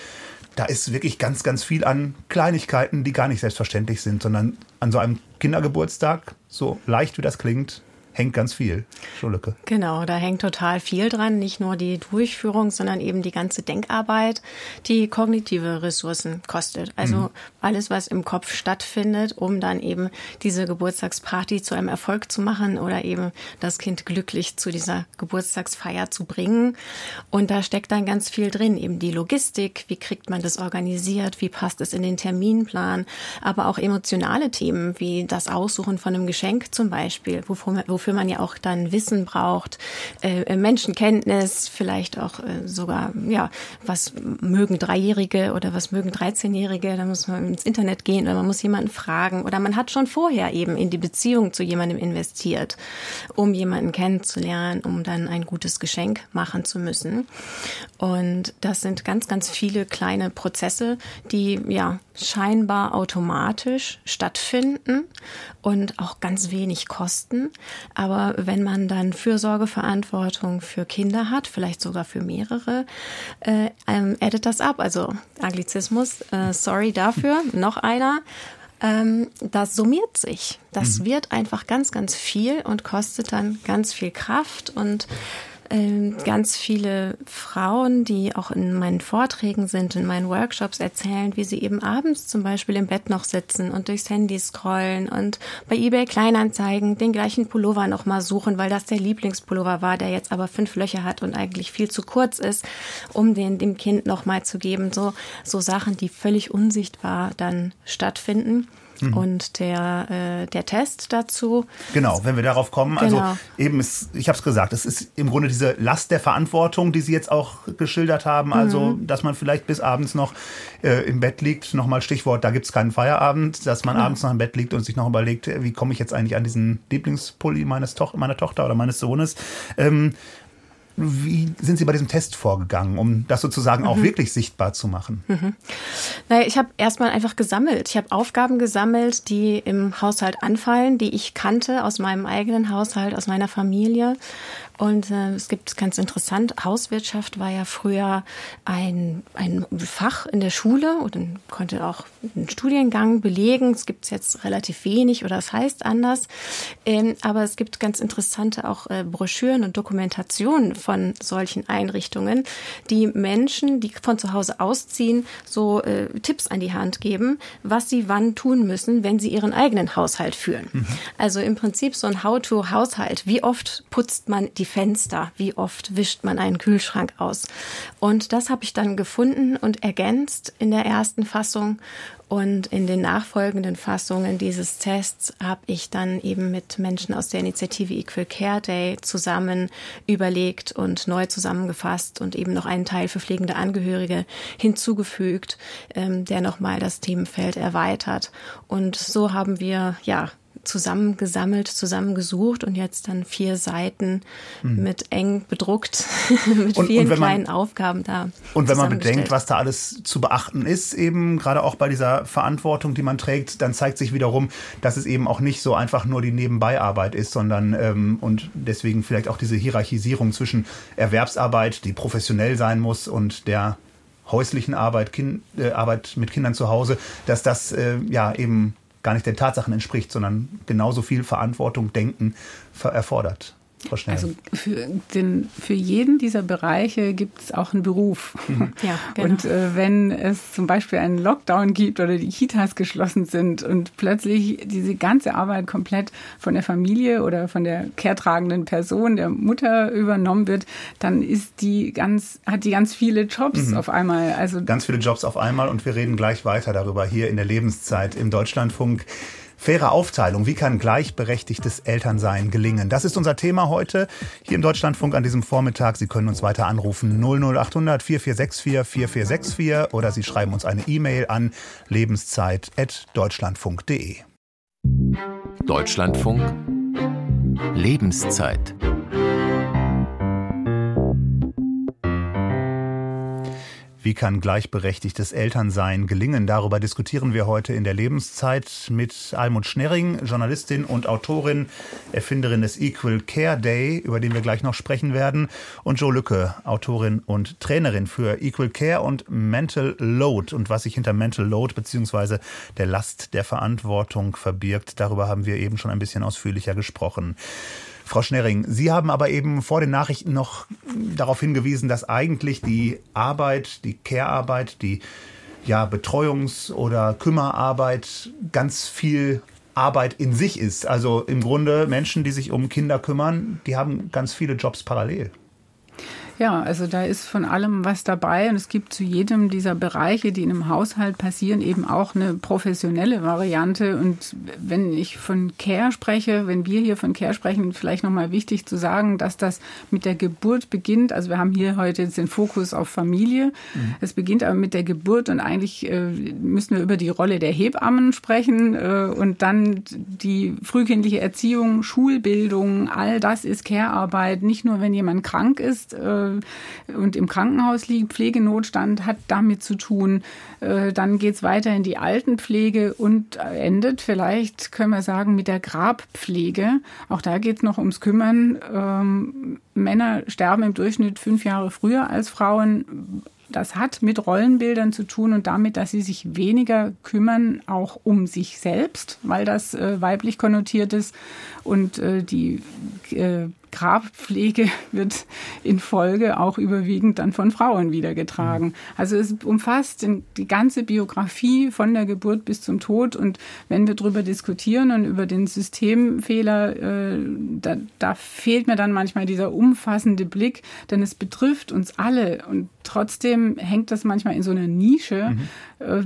S2: da ist wirklich ganz, ganz viel an Kleinigkeiten, die gar nicht selbstverständlich sind, sondern an so einem Kindergeburtstag, so leicht wie das klingt, hängt ganz viel. Schulücke.
S4: Genau, da hängt total viel dran. Nicht nur die Durchführung, sondern eben die ganze Denkarbeit, die kognitive Ressourcen kostet. Also mhm. alles, was im Kopf stattfindet, um dann eben diese Geburtstagsparty zu einem Erfolg zu machen oder eben das Kind glücklich zu dieser Geburtstagsfeier zu bringen. Und da steckt dann ganz viel drin. Eben die Logistik, wie kriegt man das organisiert, wie passt es in den Terminplan, aber auch emotionale Themen wie das Aussuchen von einem Geschenk zum Beispiel, wovon, wofür wofür man ja auch dann Wissen braucht, äh, äh, Menschenkenntnis, vielleicht auch äh, sogar, ja, was mögen Dreijährige oder was mögen 13-Jährige, da muss man ins Internet gehen oder man muss jemanden fragen oder man hat schon vorher eben in die Beziehung zu jemandem investiert, um jemanden kennenzulernen, um dann ein gutes Geschenk machen zu müssen. Und das sind ganz, ganz viele kleine Prozesse, die ja scheinbar automatisch stattfinden und auch ganz wenig kosten. Aber wenn man dann Fürsorgeverantwortung für Kinder hat, vielleicht sogar für mehrere, äh, ähm, addet das ab. Also Anglizismus, äh, sorry dafür, *laughs* noch einer. Ähm, das summiert sich. Das mhm. wird einfach ganz, ganz viel und kostet dann ganz viel Kraft und ganz viele Frauen, die auch in meinen Vorträgen sind, in meinen Workshops erzählen, wie sie eben abends zum Beispiel im Bett noch sitzen und durchs Handy scrollen und bei eBay Kleinanzeigen den gleichen Pullover nochmal suchen, weil das der Lieblingspullover war, der jetzt aber fünf Löcher hat und eigentlich viel zu kurz ist, um den dem Kind nochmal zu geben. So, so Sachen, die völlig unsichtbar dann stattfinden Mhm. Und der, äh, der Test dazu.
S2: Genau, wenn wir darauf kommen. Also genau. Also eben, ist, ich habe es gesagt, es ist im Grunde diese Last der Verantwortung, die Sie jetzt auch geschildert haben. Also, mhm. dass man vielleicht bis abends noch äh, im Bett liegt. Nochmal Stichwort, da gibt es keinen Feierabend. Dass man mhm. abends noch im Bett liegt und sich noch überlegt, wie komme ich jetzt eigentlich an diesen Lieblingspulli meines to meiner Tochter oder meines Sohnes. Ähm, wie sind Sie bei diesem Test vorgegangen, um das sozusagen mhm. auch wirklich sichtbar zu machen?
S4: Mhm. Naja, ich habe erstmal einfach gesammelt. Ich habe Aufgaben gesammelt, die im Haushalt anfallen, die ich kannte aus meinem eigenen Haushalt, aus meiner Familie. Und äh, es gibt ganz interessant, Hauswirtschaft war ja früher ein, ein Fach in der Schule und konnte auch einen Studiengang belegen. Es gibt es jetzt relativ wenig oder es heißt anders. Ähm, aber es gibt ganz interessante auch äh, Broschüren und Dokumentationen von solchen Einrichtungen, die Menschen, die von zu Hause ausziehen, so äh, Tipps an die Hand geben, was sie wann tun müssen, wenn sie ihren eigenen Haushalt führen. Mhm. Also im Prinzip so ein How-to-Haushalt. Wie oft putzt man die die Fenster, wie oft wischt man einen Kühlschrank aus. Und das habe ich dann gefunden und ergänzt in der ersten Fassung. Und in den nachfolgenden Fassungen dieses Tests habe ich dann eben mit Menschen aus der Initiative Equal Care Day zusammen überlegt und neu zusammengefasst und eben noch einen Teil für pflegende Angehörige hinzugefügt, ähm, der nochmal das Themenfeld erweitert. Und so haben wir ja zusammengesammelt, zusammengesucht und jetzt dann vier Seiten mhm. mit eng bedruckt, *laughs* mit und, vielen und kleinen man, Aufgaben da.
S2: Und wenn man bedenkt, was da alles zu beachten ist, eben gerade auch bei dieser Verantwortung, die man trägt, dann zeigt sich wiederum, dass es eben auch nicht so einfach nur die Nebenbeiarbeit ist, sondern ähm, und deswegen vielleicht auch diese Hierarchisierung zwischen Erwerbsarbeit, die professionell sein muss, und der häuslichen Arbeit, kind, äh, Arbeit mit Kindern zu Hause, dass das äh, ja eben gar nicht den Tatsachen entspricht, sondern genauso viel Verantwortung, Denken erfordert.
S3: Frau Schnell. Also für, den, für jeden dieser Bereiche gibt es auch einen Beruf. Mhm. Ja, genau. Und äh, wenn es zum Beispiel einen Lockdown gibt oder die Kitas geschlossen sind und plötzlich diese ganze Arbeit komplett von der Familie oder von der kehrtragenden Person, der Mutter übernommen wird, dann ist die ganz, hat die ganz viele Jobs mhm. auf einmal.
S2: Also ganz viele Jobs auf einmal und wir reden gleich weiter darüber hier in der Lebenszeit im Deutschlandfunk. Faire Aufteilung, wie kann gleichberechtigtes Elternsein gelingen? Das ist unser Thema heute hier im Deutschlandfunk an diesem Vormittag. Sie können uns weiter anrufen 00800 4464 4464 oder Sie schreiben uns eine E-Mail an lebenszeit.deutschlandfunk.de.
S1: Deutschlandfunk Lebenszeit
S2: Wie kann gleichberechtigtes Elternsein gelingen? Darüber diskutieren wir heute in der Lebenszeit mit Almut Schnerring, Journalistin und Autorin, Erfinderin des Equal Care Day, über den wir gleich noch sprechen werden, und Joe Lücke, Autorin und Trainerin für Equal Care und Mental Load. Und was sich hinter Mental Load bzw. der Last der Verantwortung verbirgt, darüber haben wir eben schon ein bisschen ausführlicher gesprochen. Frau Schnerring, Sie haben aber eben vor den Nachrichten noch darauf hingewiesen, dass eigentlich die Arbeit, die Care-Arbeit, die ja, Betreuungs- oder Kümmerarbeit ganz viel Arbeit in sich ist. Also im Grunde Menschen, die sich um Kinder kümmern, die haben ganz viele Jobs parallel.
S3: Ja, also da ist von allem was dabei und es gibt zu jedem dieser Bereiche, die in einem Haushalt passieren, eben auch eine professionelle Variante. Und wenn ich von Care spreche, wenn wir hier von Care sprechen, vielleicht nochmal wichtig zu sagen, dass das mit der Geburt beginnt. Also wir haben hier heute jetzt den Fokus auf Familie. Mhm. Es beginnt aber mit der Geburt und eigentlich äh, müssen wir über die Rolle der Hebammen sprechen äh, und dann die frühkindliche Erziehung, Schulbildung, all das ist Care-Arbeit. Nicht nur, wenn jemand krank ist, äh, und im Krankenhaus liegt. Pflegenotstand hat damit zu tun. Äh, dann geht es weiter in die Altenpflege und endet vielleicht, können wir sagen, mit der Grabpflege. Auch da geht es noch ums Kümmern. Ähm, Männer sterben im Durchschnitt fünf Jahre früher als Frauen. Das hat mit Rollenbildern zu tun und damit, dass sie sich weniger kümmern, auch um sich selbst, weil das äh, weiblich konnotiert ist und äh, die äh, Grabpflege wird in Folge auch überwiegend dann von Frauen wieder getragen. Mhm. Also es umfasst die ganze Biografie von der Geburt bis zum Tod. Und wenn wir darüber diskutieren und über den Systemfehler, äh, da, da fehlt mir dann manchmal dieser umfassende Blick, denn es betrifft uns alle. Und trotzdem hängt das manchmal in so einer Nische, mhm.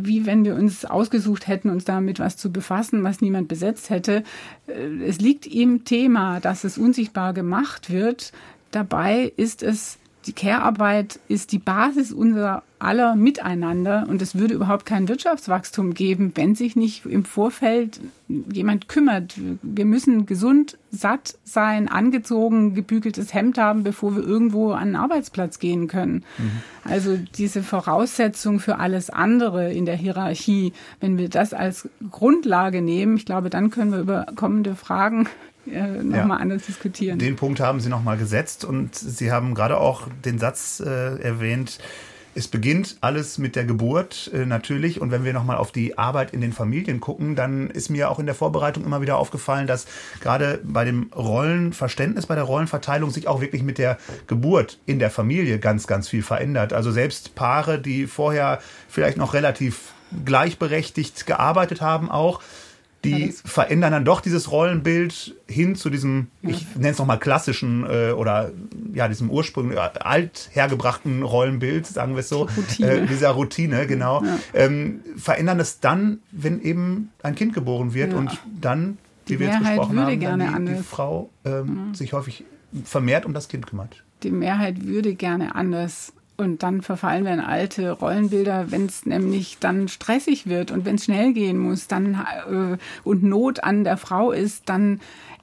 S3: Wie wenn wir uns ausgesucht hätten, uns damit was zu befassen, was niemand besetzt hätte. Äh, es liegt im Thema, dass es unsichtbar gemacht wird. Dabei ist es die Care-Arbeit ist die Basis unserer aller Miteinander und es würde überhaupt kein Wirtschaftswachstum geben, wenn sich nicht im Vorfeld jemand kümmert. Wir müssen gesund, satt sein, angezogen, gebügeltes Hemd haben, bevor wir irgendwo an einen Arbeitsplatz gehen können. Mhm. Also diese Voraussetzung für alles andere in der Hierarchie, wenn wir das als Grundlage nehmen, ich glaube, dann können wir über kommende Fragen äh, nochmal ja. anders diskutieren.
S2: Den Punkt haben Sie nochmal gesetzt und Sie haben gerade auch den Satz äh, erwähnt, es beginnt alles mit der Geburt äh, natürlich. Und wenn wir nochmal auf die Arbeit in den Familien gucken, dann ist mir auch in der Vorbereitung immer wieder aufgefallen, dass gerade bei dem Rollenverständnis, bei der Rollenverteilung sich auch wirklich mit der Geburt in der Familie ganz, ganz viel verändert. Also selbst Paare, die vorher vielleicht noch relativ gleichberechtigt gearbeitet haben, auch, die ja, verändern dann doch dieses Rollenbild hin zu diesem, ja. ich nenne es nochmal klassischen äh, oder ja, diesem ursprünglich äh, alt hergebrachten Rollenbild, sagen wir es so, Routine. Äh, dieser Routine, genau, ja. ähm, verändern es dann, wenn eben ein Kind geboren wird und dann, wie die wir jetzt besprochen haben, dann die, die Frau ähm, sich häufig vermehrt um das Kind kümmert.
S3: Die Mehrheit würde gerne anders und dann verfallen wir in alte Rollenbilder, wenn es nämlich dann stressig wird und wenn es schnell gehen muss, dann äh, und Not an der Frau ist, dann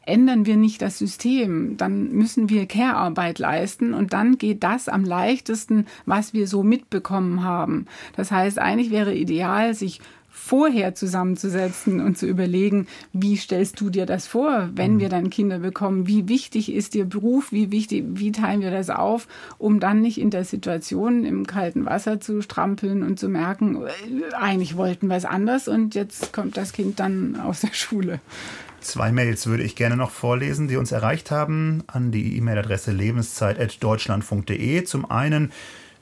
S3: ändern wir nicht das System, dann müssen wir Care-Arbeit leisten und dann geht das am leichtesten, was wir so mitbekommen haben. Das heißt, eigentlich wäre ideal, sich vorher zusammenzusetzen und zu überlegen, wie stellst du dir das vor, wenn mhm. wir dann Kinder bekommen? Wie wichtig ist dir Beruf? Wie wichtig, wie teilen wir das auf, um dann nicht in der Situation im kalten Wasser zu strampeln und zu merken, äh, eigentlich wollten wir es anders und jetzt kommt das Kind dann aus der Schule.
S2: Zwei Mails würde ich gerne noch vorlesen, die uns erreicht haben an die E-Mail-Adresse lebenszeit.deutschland.de. Zum einen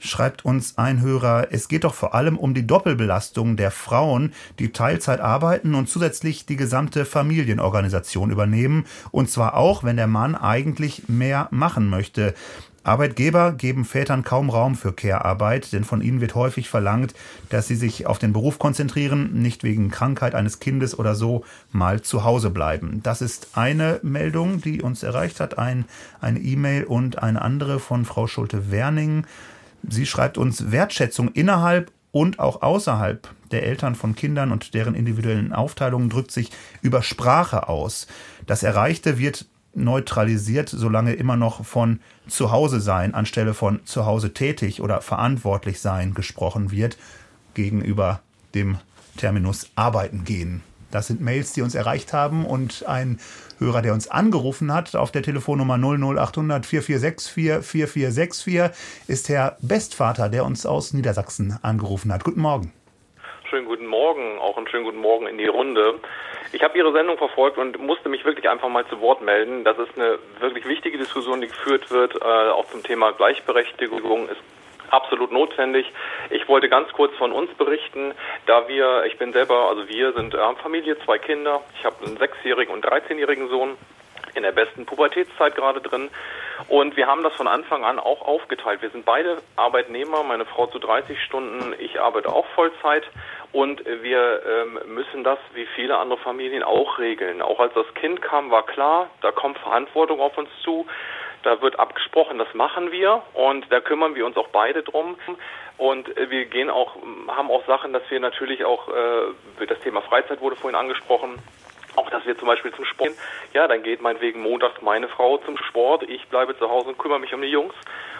S2: schreibt uns ein Hörer, es geht doch vor allem um die Doppelbelastung der Frauen, die Teilzeit arbeiten und zusätzlich die gesamte Familienorganisation übernehmen, und zwar auch, wenn der Mann eigentlich mehr machen möchte. Arbeitgeber geben Vätern kaum Raum für Care-Arbeit, denn von ihnen wird häufig verlangt, dass sie sich auf den Beruf konzentrieren, nicht wegen Krankheit eines Kindes oder so mal zu Hause bleiben. Das ist eine Meldung, die uns erreicht hat, ein, eine E-Mail und eine andere von Frau Schulte-Werning. Sie schreibt uns Wertschätzung innerhalb und auch außerhalb der Eltern von Kindern und deren individuellen Aufteilungen drückt sich über Sprache aus. Das Erreichte wird neutralisiert, solange immer noch von Zuhause sein anstelle von Zuhause tätig oder verantwortlich sein gesprochen wird, gegenüber dem Terminus arbeiten gehen. Das sind Mails, die uns erreicht haben und ein Hörer, der uns angerufen hat auf der Telefonnummer 00800 4464 4464 ist Herr Bestvater, der uns aus Niedersachsen angerufen hat. Guten Morgen.
S8: Schönen guten Morgen, auch einen schönen guten Morgen in die Runde. Ich habe Ihre Sendung verfolgt und musste mich wirklich einfach mal zu Wort melden. Das ist eine wirklich wichtige Diskussion, die geführt wird, äh, auch zum Thema Gleichberechtigung. Es absolut notwendig. Ich wollte ganz kurz von uns berichten, da wir, ich bin selber, also wir sind äh, Familie, zwei Kinder. Ich habe einen sechsjährigen und 13-jährigen Sohn in der besten Pubertätszeit gerade drin. Und wir haben das von Anfang an auch aufgeteilt. Wir sind beide Arbeitnehmer, meine Frau zu 30 Stunden, ich arbeite auch Vollzeit. Und wir ähm, müssen das wie viele andere Familien auch regeln. Auch als das Kind kam, war klar, da kommt Verantwortung auf uns zu. Da wird abgesprochen, das machen wir und da kümmern wir uns auch beide drum. Und äh, wir gehen auch, haben auch Sachen, dass wir natürlich auch, äh, das Thema Freizeit wurde vorhin angesprochen, auch dass wir zum Beispiel zum Sport gehen. Ja, dann geht meinetwegen montags meine Frau zum Sport, ich bleibe zu Hause und kümmere mich um die Jungs.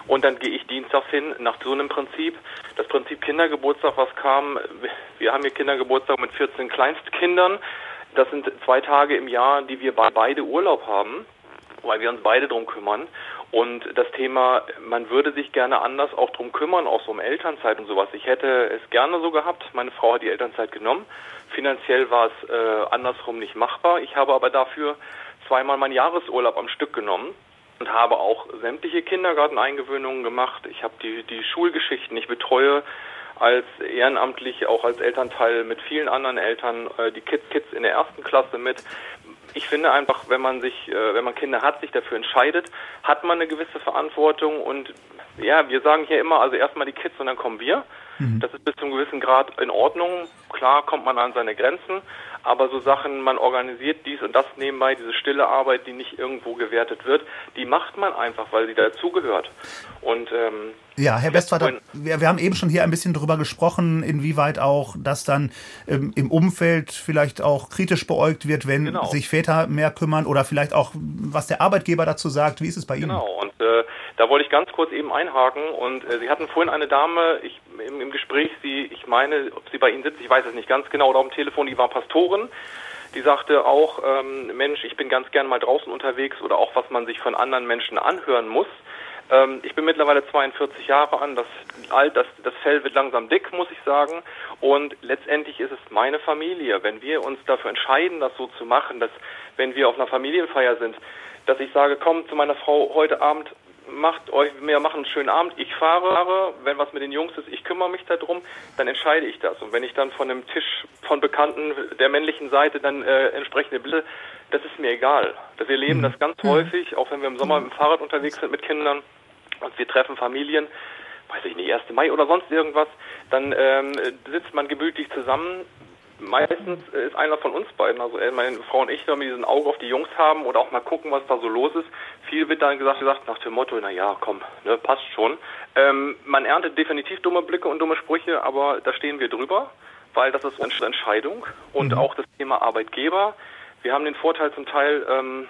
S8: Und dann gehe ich dienstags hin nach so einem Prinzip. Das Prinzip Kindergeburtstag, was kam, wir haben hier Kindergeburtstag mit 14 Kleinstkindern. Das sind zwei Tage im Jahr, die wir beide Urlaub haben weil wir uns beide drum kümmern. Und das Thema, man würde sich gerne anders auch drum kümmern, auch so um Elternzeit und sowas. Ich hätte es gerne so gehabt. Meine Frau hat die Elternzeit genommen. Finanziell war es äh, andersrum nicht machbar. Ich habe aber dafür zweimal meinen Jahresurlaub am Stück genommen und habe auch sämtliche Kindergarteneingewöhnungen gemacht. Ich habe die, die Schulgeschichten, ich betreue als ehrenamtlich, auch als Elternteil mit vielen anderen Eltern äh, die Kids, Kids in der ersten Klasse mit. Ich finde einfach, wenn man sich, äh, wenn man Kinder hat, sich dafür entscheidet, hat man eine gewisse Verantwortung und ja, wir sagen hier immer, also erstmal die Kids und dann kommen wir. Mhm. Das ist bis zu einem gewissen Grad in Ordnung. Klar kommt man an seine Grenzen, aber so Sachen, man organisiert dies und das nebenbei, diese stille Arbeit, die nicht irgendwo gewertet wird, die macht man einfach, weil sie dazugehört. Und ähm,
S2: ja, Herr Westvater, wir, wir, haben eben schon hier ein bisschen darüber gesprochen, inwieweit auch das dann ähm, im Umfeld vielleicht auch kritisch beäugt wird, wenn genau. sich Väter mehr kümmern oder vielleicht auch, was der Arbeitgeber dazu sagt. Wie ist es bei Ihnen?
S8: Genau, und äh, da wollte ich ganz kurz eben einhaken. Und äh, Sie hatten vorhin eine Dame ich, im, im Gespräch, sie, ich meine, ob sie bei Ihnen sitzt, ich weiß es nicht ganz genau, oder am Telefon, die war Pastorin. Die sagte auch, ähm, Mensch, ich bin ganz gern mal draußen unterwegs oder auch was man sich von anderen Menschen anhören muss. Ähm, ich bin mittlerweile 42 Jahre an, das, alt, das, das Fell wird langsam dick, muss ich sagen. Und letztendlich ist es meine Familie. Wenn wir uns dafür entscheiden, das so zu machen, dass wenn wir auf einer Familienfeier sind, dass ich sage, komm zu meiner Frau heute Abend, macht euch, wir machen einen schönen Abend, ich fahre, wenn was mit den Jungs ist, ich kümmere mich darum, dann entscheide ich das. Und wenn ich dann von einem Tisch von Bekannten der männlichen Seite dann äh, entsprechende Bilder, das ist mir egal. Wir leben mhm. das ganz mhm. häufig, auch wenn wir im Sommer mit dem Fahrrad unterwegs sind mit Kindern und wir treffen Familien, weiß ich nicht, 1. Mai oder sonst irgendwas, dann ähm, sitzt man gemütlich zusammen, meistens ist einer von uns beiden, also äh, meine Frau und ich, wenn wir diesen Auge auf die Jungs haben oder auch mal gucken, was da so los ist. Viel wird dann gesagt, gesagt nach dem Motto, na ja, komm, ne, passt schon. Ähm, man erntet definitiv dumme Blicke und dumme Sprüche, aber da stehen wir drüber, weil das ist unsere Entscheidung. Und mhm. auch das Thema Arbeitgeber. Wir haben den Vorteil zum Teil, ähm,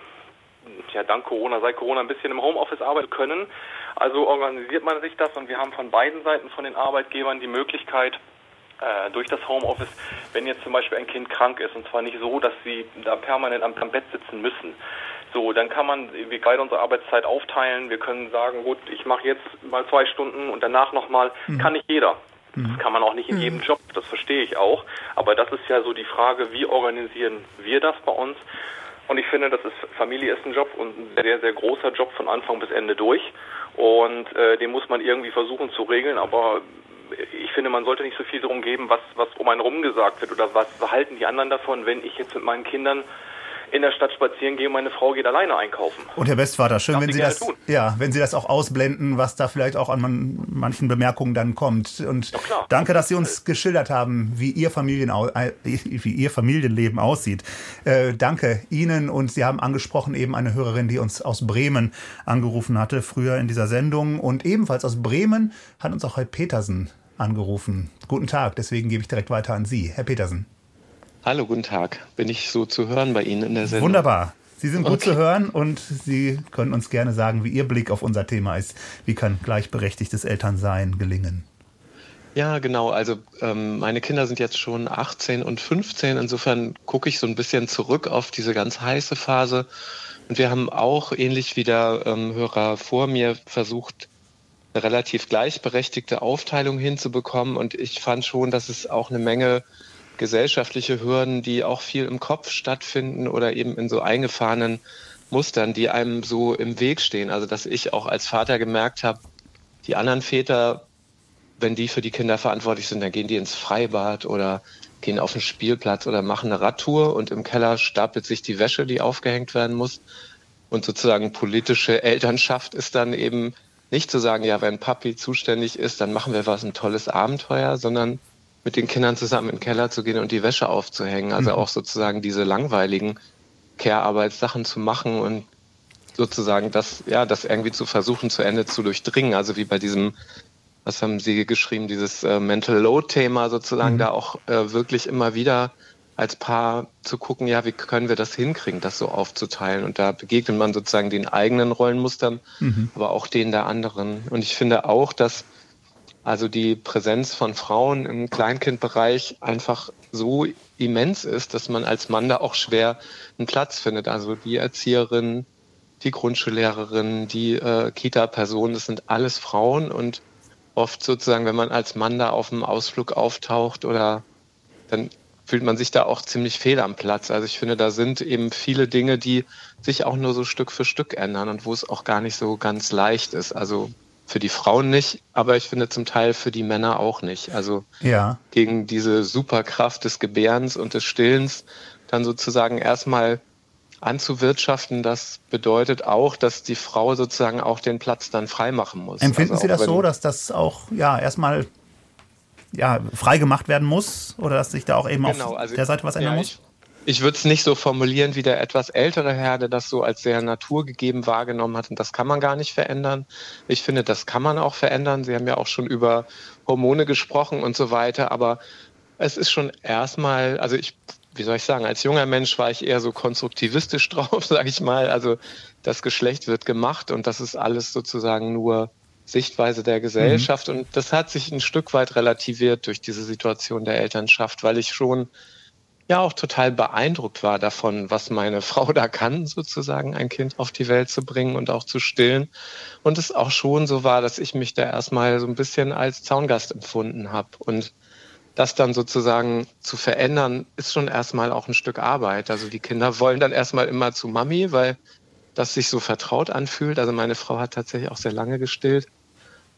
S8: ja, dank Corona, seit Corona ein bisschen im Homeoffice arbeiten können. Also organisiert man sich das und wir haben von beiden Seiten von den Arbeitgebern die Möglichkeit, äh, durch das Homeoffice, wenn jetzt zum Beispiel ein Kind krank ist, und zwar nicht so, dass sie da permanent am, am Bett sitzen müssen. So, dann kann man wir beide unsere Arbeitszeit aufteilen. Wir können sagen, gut, ich mache jetzt mal zwei Stunden und danach nochmal. Mhm. Kann nicht jeder. Das mhm. kann man auch nicht in jedem mhm. Job, das verstehe ich auch. Aber das ist ja so die Frage, wie organisieren wir das bei uns? Und ich finde, das ist Familie ist ein Job und ein sehr, sehr großer Job von Anfang bis Ende durch. Und äh, den muss man irgendwie versuchen zu regeln, aber finde, man sollte nicht so viel darum geben, was, was um einen rum gesagt wird oder was halten die anderen davon, wenn ich jetzt mit meinen Kindern in der Stadt spazieren gehe, meine Frau geht alleine einkaufen.
S2: Und Herr Westvater, schön, wenn Sie das, ja, wenn Sie das auch ausblenden, was da vielleicht auch an man, manchen Bemerkungen dann kommt. Und ja, danke, dass Sie uns geschildert haben, wie Ihr, Familien, wie Ihr Familienleben aussieht. Äh, danke Ihnen und Sie haben angesprochen eben eine Hörerin, die uns aus Bremen angerufen hatte, früher in dieser Sendung. Und ebenfalls aus Bremen hat uns auch Herr Petersen angerufen. Guten Tag, deswegen gebe ich direkt weiter an Sie, Herr Petersen.
S9: Hallo, guten Tag. Bin ich so zu hören bei Ihnen in der Sendung?
S2: Wunderbar. Sie sind gut okay. zu hören und Sie können uns gerne sagen, wie Ihr Blick auf unser Thema ist. Wie kann gleichberechtigtes Elternsein gelingen?
S9: Ja, genau. Also ähm, meine Kinder sind jetzt schon 18 und 15. Insofern gucke ich so ein bisschen zurück auf diese ganz heiße Phase. Und wir haben auch, ähnlich wie der ähm, Hörer vor mir, versucht, eine relativ gleichberechtigte Aufteilung hinzubekommen. Und ich fand schon, dass es auch eine Menge gesellschaftliche Hürden, die auch viel im Kopf stattfinden oder eben in so eingefahrenen Mustern, die einem so im Weg stehen. Also dass ich auch als Vater gemerkt habe, die anderen Väter, wenn die für die Kinder verantwortlich sind, dann gehen die ins Freibad oder gehen auf den Spielplatz oder machen eine Radtour und im Keller stapelt sich die Wäsche, die aufgehängt werden muss. Und sozusagen politische Elternschaft ist dann eben nicht zu sagen, ja, wenn Papi zuständig ist, dann machen wir was ein tolles Abenteuer, sondern mit den Kindern zusammen in den Keller zu gehen und die Wäsche aufzuhängen. Also mhm. auch sozusagen diese langweiligen Care-Arbeitssachen zu machen und sozusagen das, ja, das irgendwie zu versuchen, zu Ende zu durchdringen. Also wie bei diesem, was haben Sie geschrieben, dieses äh, Mental Load-Thema sozusagen mhm. da auch äh, wirklich immer wieder als Paar zu gucken, ja, wie können wir das hinkriegen, das so aufzuteilen? Und da begegnet man sozusagen den eigenen Rollenmustern, mhm. aber auch denen der anderen. Und ich finde auch, dass also die Präsenz von Frauen im Kleinkindbereich einfach so immens ist, dass man als Mann da auch schwer einen Platz findet. Also die Erzieherin, die Grundschullehrerin, die äh, Kita-Person, das sind alles Frauen und oft sozusagen, wenn man als Mann da auf einem Ausflug auftaucht oder dann fühlt man sich da auch ziemlich fehl am Platz. Also ich finde, da sind eben viele Dinge, die sich auch nur so Stück für Stück ändern und wo es auch gar nicht so ganz leicht ist. Also für die Frauen nicht, aber ich finde zum Teil für die Männer auch nicht. Also ja. gegen diese Superkraft des Gebärens und des Stillens dann sozusagen erstmal anzuwirtschaften, das bedeutet auch, dass die Frau sozusagen auch den Platz dann freimachen muss.
S2: Empfinden also Sie das so, dass das auch ja erstmal ja, frei gemacht werden muss oder dass sich da auch eben genau, auf also, der Seite was ändern ja, muss?
S9: Ich, ich würde es nicht so formulieren wie der etwas ältere Herr, der das so als sehr naturgegeben wahrgenommen hat. Und das kann man gar nicht verändern. Ich finde, das kann man auch verändern. Sie haben ja auch schon über Hormone gesprochen und so weiter. Aber es ist schon erstmal, also ich, wie soll ich sagen, als junger Mensch war ich eher so konstruktivistisch *laughs* drauf, sage ich mal. Also das Geschlecht wird gemacht und das ist alles sozusagen nur Sichtweise der Gesellschaft. Mhm. Und das hat sich ein Stück weit relativiert durch diese Situation der Elternschaft, weil ich schon ja auch total beeindruckt war davon, was meine *laughs* Frau da kann, sozusagen ein Kind auf die Welt zu bringen und auch zu stillen. Und es auch schon so war, dass ich mich da erstmal so ein bisschen als Zaungast empfunden habe. Und das dann sozusagen zu verändern, ist schon erstmal auch ein Stück Arbeit. Also die Kinder wollen dann erstmal immer zu Mami, weil das sich so vertraut anfühlt. Also meine Frau hat tatsächlich auch sehr lange gestillt.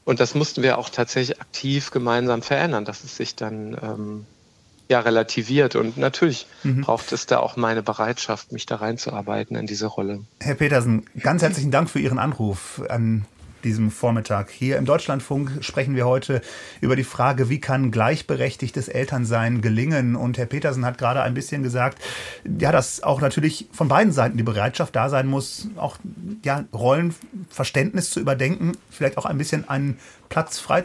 S9: Und das mussten wir auch tatsächlich aktiv gemeinsam verändern, dass es sich dann ähm, ja relativiert. Und natürlich mhm. braucht es da auch meine Bereitschaft, mich da reinzuarbeiten in diese Rolle.
S2: Herr Petersen, ganz herzlichen Dank für Ihren Anruf an diesem Vormittag. Hier im Deutschlandfunk sprechen wir heute über die Frage, wie kann gleichberechtigtes Elternsein gelingen? Und Herr Petersen hat gerade ein bisschen gesagt, ja, dass auch natürlich von beiden Seiten die Bereitschaft da sein muss, auch ja, Rollenverständnis zu überdenken, vielleicht auch ein bisschen einen Platz frei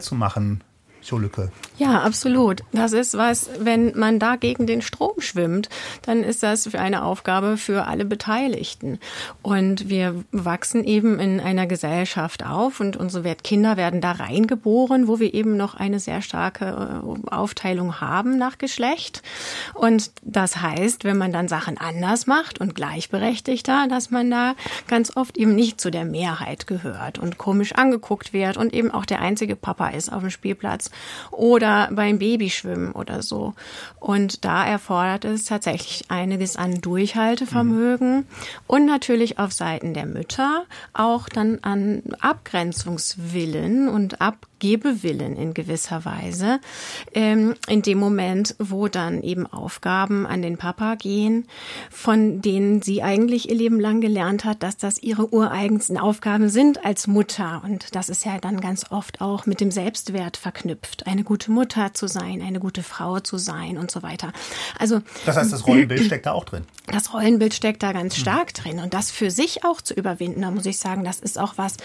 S2: Schulücke.
S4: Ja, absolut. Das ist was, wenn man da gegen den Strom schwimmt, dann ist das eine Aufgabe für alle Beteiligten. Und wir wachsen eben in einer Gesellschaft auf und unsere Kinder werden da reingeboren, wo wir eben noch eine sehr starke äh, Aufteilung haben nach Geschlecht. Und das heißt, wenn man dann Sachen anders macht und gleichberechtigter, dass man da ganz oft eben nicht zu der Mehrheit gehört und komisch angeguckt wird und eben auch der einzige Papa ist auf dem Spielplatz oder beim Babyschwimmen oder so. Und da erfordert es tatsächlich einiges an Durchhaltevermögen mhm. und natürlich auf Seiten der Mütter auch dann an Abgrenzungswillen und Ab Gebewillen in gewisser Weise. Ähm, in dem Moment, wo dann eben Aufgaben an den Papa gehen, von denen sie eigentlich ihr Leben lang gelernt hat, dass das ihre ureigensten Aufgaben sind als Mutter. Und das ist ja dann ganz oft auch mit dem Selbstwert verknüpft, eine gute Mutter zu sein, eine gute Frau zu sein und so weiter. Also
S2: das heißt, das Rollenbild steckt da auch drin.
S4: Das Rollenbild steckt da ganz stark drin und das für sich auch zu überwinden, da muss ich sagen, das ist auch was,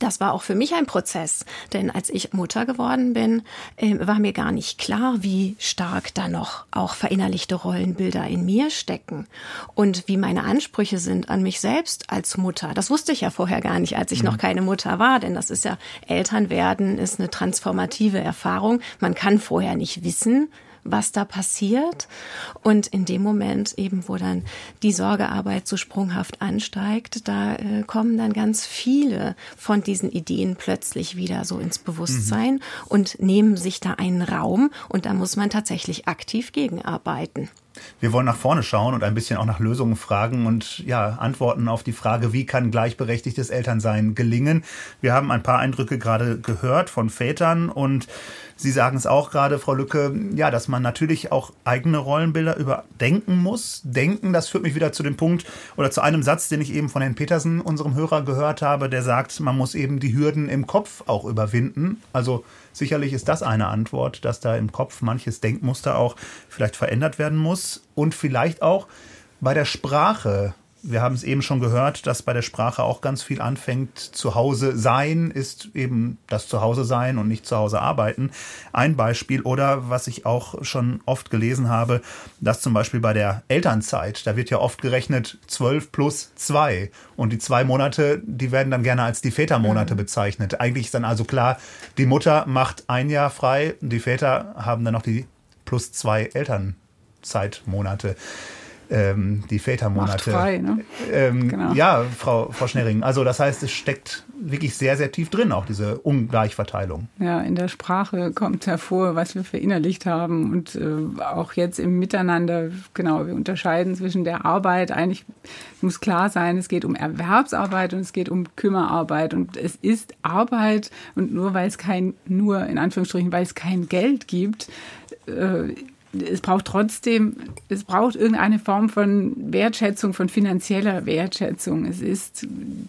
S4: das war auch für mich ein Prozess, denn als ich Mutter geworden bin, äh, war mir gar nicht klar, wie stark da noch auch verinnerlichte Rollenbilder in mir stecken und wie meine Ansprüche sind an mich selbst als Mutter. Das wusste ich ja vorher gar nicht, als ich mhm. noch keine Mutter war, denn das ist ja Elternwerden ist eine transformative Erfahrung. Man kann vorher nicht wissen, was da passiert. Und in dem Moment eben, wo dann die Sorgearbeit so sprunghaft ansteigt, da äh, kommen dann ganz viele von diesen Ideen plötzlich wieder so ins Bewusstsein mhm. und nehmen sich da einen Raum. Und da muss man tatsächlich aktiv gegenarbeiten.
S2: Wir wollen nach vorne schauen und ein bisschen auch nach Lösungen fragen und ja, antworten auf die Frage, wie kann gleichberechtigtes Elternsein gelingen? Wir haben ein paar Eindrücke gerade gehört von Vätern und Sie sagen es auch gerade, Frau Lücke, ja, dass man natürlich auch eigene Rollenbilder überdenken muss. Denken, das führt mich wieder zu dem Punkt oder zu einem Satz, den ich eben von Herrn Petersen, unserem Hörer, gehört habe, der sagt, man muss eben die Hürden im Kopf auch überwinden. Also sicherlich ist das eine Antwort, dass da im Kopf manches Denkmuster auch vielleicht verändert werden muss. Und vielleicht auch bei der Sprache wir haben es eben schon gehört, dass bei der Sprache auch ganz viel anfängt. Zu Hause sein ist eben das Zuhause sein und nicht zu Hause arbeiten. Ein Beispiel oder was ich auch schon oft gelesen habe, dass zum Beispiel bei der Elternzeit, da wird ja oft gerechnet 12 plus 2 und die zwei Monate, die werden dann gerne als die Vätermonate mhm. bezeichnet. Eigentlich ist dann also klar, die Mutter macht ein Jahr frei, die Väter haben dann noch die plus zwei Elternzeitmonate. Ähm, die Vätermonate.
S3: Macht frei, ne?
S2: ähm, genau. Ja, Frau, Frau Schnerring. Also das heißt, es steckt wirklich sehr, sehr tief drin, auch diese Ungleichverteilung.
S3: Ja, in der Sprache kommt hervor, was wir verinnerlicht haben und äh, auch jetzt im Miteinander, genau, wir unterscheiden zwischen der Arbeit, eigentlich muss klar sein, es geht um Erwerbsarbeit und es geht um Kümmerarbeit und es ist Arbeit und nur weil es kein, nur in Anführungsstrichen, weil es kein Geld gibt, äh, es braucht trotzdem, es braucht irgendeine Form von Wertschätzung, von finanzieller Wertschätzung. Es ist,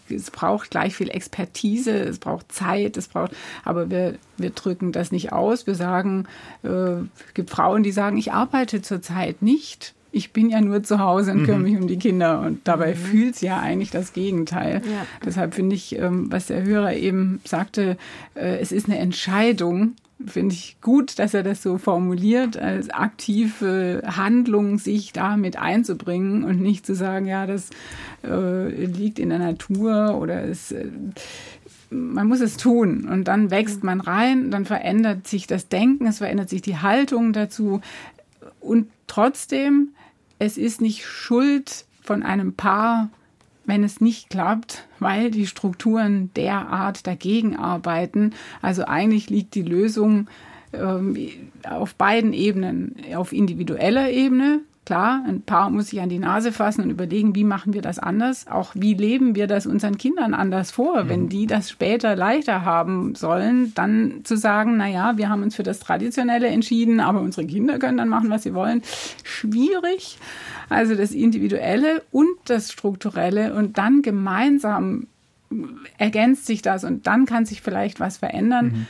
S3: es braucht gleich viel Expertise, es braucht Zeit, es braucht, aber wir, wir drücken das nicht aus. Wir sagen, äh, es gibt Frauen, die sagen, ich arbeite zurzeit nicht. Ich bin ja nur zu Hause und kümmere mhm. mich um die Kinder. Und dabei mhm. fühlt sie ja eigentlich das Gegenteil. Ja. Deshalb finde ich, ähm, was der Hörer eben sagte, äh, es ist eine Entscheidung, finde ich gut, dass er das so formuliert, als aktive Handlung sich damit einzubringen und nicht zu sagen, ja, das äh, liegt in der Natur oder es, äh, man muss es tun. Und dann wächst man rein, dann verändert sich das Denken, es verändert sich die Haltung dazu. Und trotzdem, es ist nicht Schuld von einem Paar, wenn es nicht klappt, weil die Strukturen derart dagegen arbeiten. Also eigentlich liegt die Lösung ähm, auf beiden Ebenen, auf individueller Ebene, Klar, ein Paar muss sich an die Nase fassen und überlegen, wie machen wir das anders? Auch wie leben wir das unseren Kindern anders vor? Mhm. Wenn die das später leichter haben sollen, dann zu sagen, na ja, wir haben uns für das Traditionelle entschieden, aber unsere Kinder können dann machen, was sie wollen. Schwierig. Also das Individuelle und das Strukturelle und dann gemeinsam ergänzt sich das und dann kann sich vielleicht was verändern. Mhm.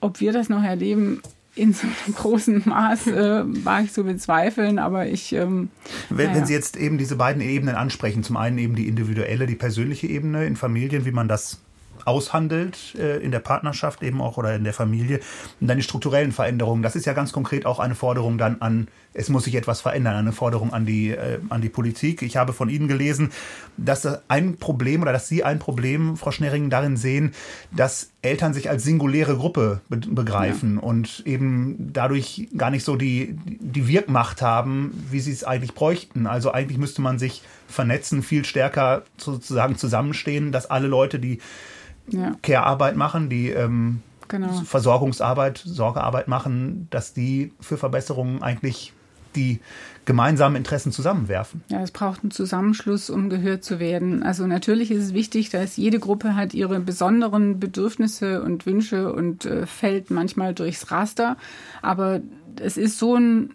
S3: Ob wir das noch erleben, in so einem großen Maß äh, war ich zu bezweifeln, aber ich. Ähm,
S2: wenn, naja. wenn Sie jetzt eben diese beiden Ebenen ansprechen, zum einen eben die individuelle, die persönliche Ebene in Familien, wie man das aushandelt äh, in der Partnerschaft eben auch oder in der Familie. Und dann die strukturellen Veränderungen. Das ist ja ganz konkret auch eine Forderung dann an, es muss sich etwas verändern, eine Forderung an die, äh, an die Politik. Ich habe von Ihnen gelesen, dass ein Problem oder dass Sie ein Problem, Frau Schnerringen, darin sehen, dass Eltern sich als singuläre Gruppe be begreifen ja. und eben dadurch gar nicht so die, die Wirkmacht haben, wie sie es eigentlich bräuchten. Also eigentlich müsste man sich vernetzen, viel stärker sozusagen zusammenstehen, dass alle Leute, die ja. Care-Arbeit machen, die ähm, genau. Versorgungsarbeit, Sorgearbeit machen, dass die für Verbesserungen eigentlich die gemeinsamen Interessen zusammenwerfen.
S3: Ja, es braucht einen Zusammenschluss, um gehört zu werden. Also natürlich ist es wichtig, dass jede Gruppe hat ihre besonderen Bedürfnisse und Wünsche und äh, fällt manchmal durchs Raster. Aber es ist so ein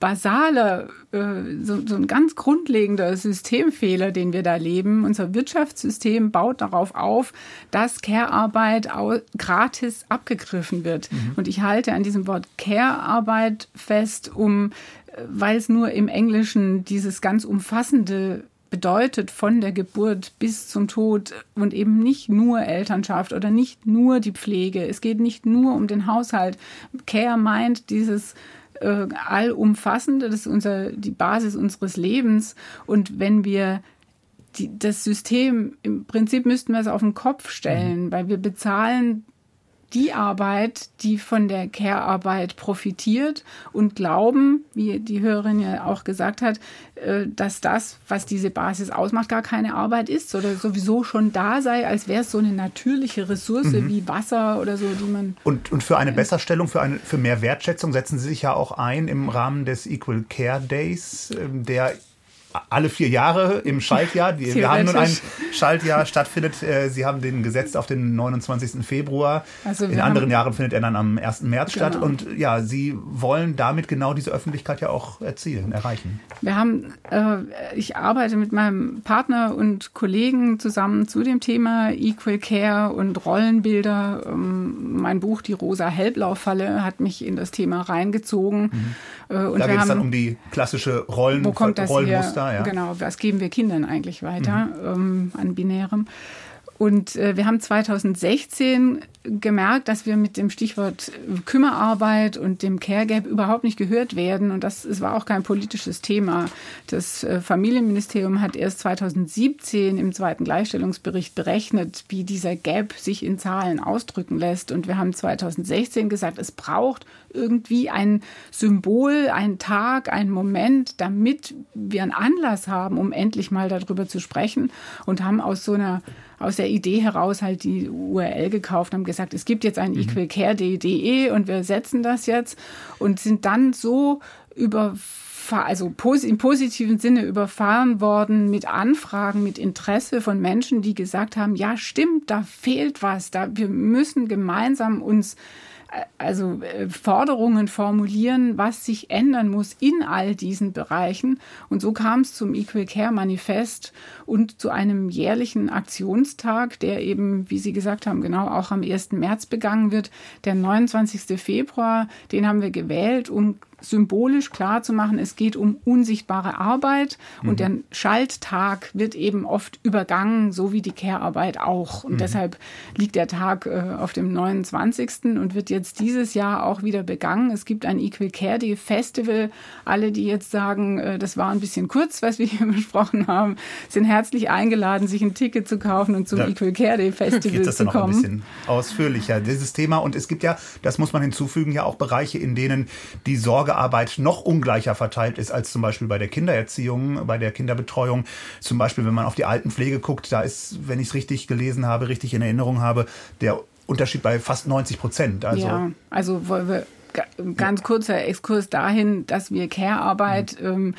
S3: basaler, äh, so, so ein ganz grundlegender Systemfehler, den wir da leben. Unser Wirtschaftssystem baut darauf auf, dass Care-Arbeit gratis abgegriffen wird. Mhm. Und ich halte an diesem Wort Care-Arbeit fest, um, äh, weil es nur im Englischen dieses ganz umfassende bedeutet von der Geburt bis zum Tod und eben nicht nur Elternschaft oder nicht nur die Pflege. Es geht nicht nur um den Haushalt. Care meint dieses äh, allumfassend, das ist unser, die Basis unseres Lebens. Und wenn wir die, das System, im Prinzip müssten wir es auf den Kopf stellen, mhm. weil wir bezahlen die Arbeit, die von der Care-Arbeit profitiert und glauben, wie die Hörerin ja auch gesagt hat, äh, dass das, was diese Basis ausmacht, gar keine Arbeit ist oder sowieso schon da sei, als wäre es so eine natürliche Ressource mhm. wie Wasser oder so, die man.
S2: Und, und für eine Besserstellung, für, eine, für mehr Wertschätzung setzen Sie sich ja auch ein im Rahmen des Equal Care Days, ähm, der alle vier Jahre im Schaltjahr. Wir haben nun ein Schaltjahr stattfindet. Äh, Sie haben den gesetzt auf den 29. Februar. Also In anderen Jahren findet er dann am 1. März genau. statt. Und ja, Sie wollen damit genau diese Öffentlichkeit ja auch erzielen, erreichen.
S3: Wir haben, äh, ich arbeite mit meinem Partner und Kollegen zusammen zu dem Thema Equal Care und Rollenbilder. Ähm, mein Buch Die rosa Hellblau-Falle hat mich in das Thema reingezogen. Mhm.
S2: Äh, und da geht es dann um die klassische Rollen,
S3: wo kommt Rollenmuster. Ja. Genau, was geben wir Kindern eigentlich weiter mhm. ähm, an binärem? Und äh, wir haben 2016 gemerkt, dass wir mit dem Stichwort Kümmerarbeit und dem Care Gap überhaupt nicht gehört werden. Und das, es war auch kein politisches Thema. Das äh, Familienministerium hat erst 2017 im zweiten Gleichstellungsbericht berechnet, wie dieser Gap sich in Zahlen ausdrücken lässt. Und wir haben 2016 gesagt, es braucht irgendwie ein Symbol, ein Tag, ein Moment, damit wir einen Anlass haben, um endlich mal darüber zu sprechen und haben aus so einer aus der Idee heraus halt die URL gekauft, haben gesagt, es gibt jetzt ein mhm. equalcare.de und wir setzen das jetzt und sind dann so über also im positiven Sinne überfahren worden mit Anfragen, mit Interesse von Menschen, die gesagt haben, ja stimmt, da fehlt was, da wir müssen gemeinsam uns also äh, Forderungen formulieren, was sich ändern muss in all diesen Bereichen. Und so kam es zum Equal Care Manifest und zu einem jährlichen Aktionstag, der eben, wie Sie gesagt haben, genau auch am 1. März begangen wird. Der 29. Februar, den haben wir gewählt, um symbolisch klar zu machen, es geht um unsichtbare Arbeit und mhm. der Schalttag wird eben oft übergangen, so wie die Care-Arbeit auch. Und mhm. deshalb liegt der Tag äh, auf dem 29. und wird jetzt dieses Jahr auch wieder begangen. Es gibt ein Equal Care Day Festival. Alle, die jetzt sagen, äh, das war ein bisschen kurz, was wir hier *laughs* besprochen haben, sind herzlich eingeladen, sich ein Ticket zu kaufen und zum da Equal Care Day Festival
S2: das
S3: zu
S2: dann kommen. Noch ein bisschen ausführlicher, dieses Thema. Und es gibt ja, das muss man hinzufügen, ja auch Bereiche, in denen die Sorge Sorgearbeit noch ungleicher verteilt ist als zum Beispiel bei der Kindererziehung, bei der Kinderbetreuung. Zum Beispiel, wenn man auf die Altenpflege guckt, da ist, wenn ich es richtig gelesen habe, richtig in Erinnerung habe, der Unterschied bei fast 90 Prozent.
S3: Also ja, also wollen wir ganz kurzer Exkurs dahin, dass wir Care-Arbeit mhm. ähm,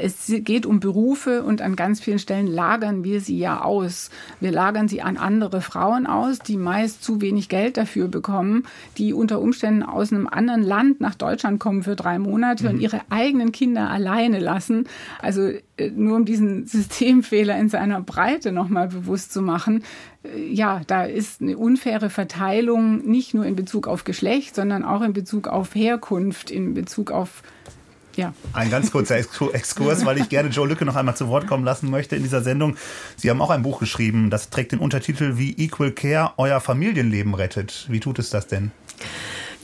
S3: es geht um Berufe und an ganz vielen Stellen lagern wir sie ja aus. Wir lagern sie an andere Frauen aus, die meist zu wenig Geld dafür bekommen, die unter Umständen aus einem anderen Land nach Deutschland kommen für drei Monate mhm. und ihre eigenen Kinder alleine lassen. Also äh, nur um diesen *laughs* Systemfehler in seiner Breite nochmal bewusst zu machen. Äh, ja, da ist eine unfaire Verteilung nicht nur in Bezug auf Geschlecht, sondern auch in Bezug auf Herkunft, in Bezug auf ja.
S2: Ein ganz kurzer Exkurs, weil ich gerne Joe Lücke noch einmal zu Wort kommen lassen möchte in dieser Sendung. Sie haben auch ein Buch geschrieben, das trägt den Untertitel Wie Equal Care euer Familienleben rettet. Wie tut es das denn?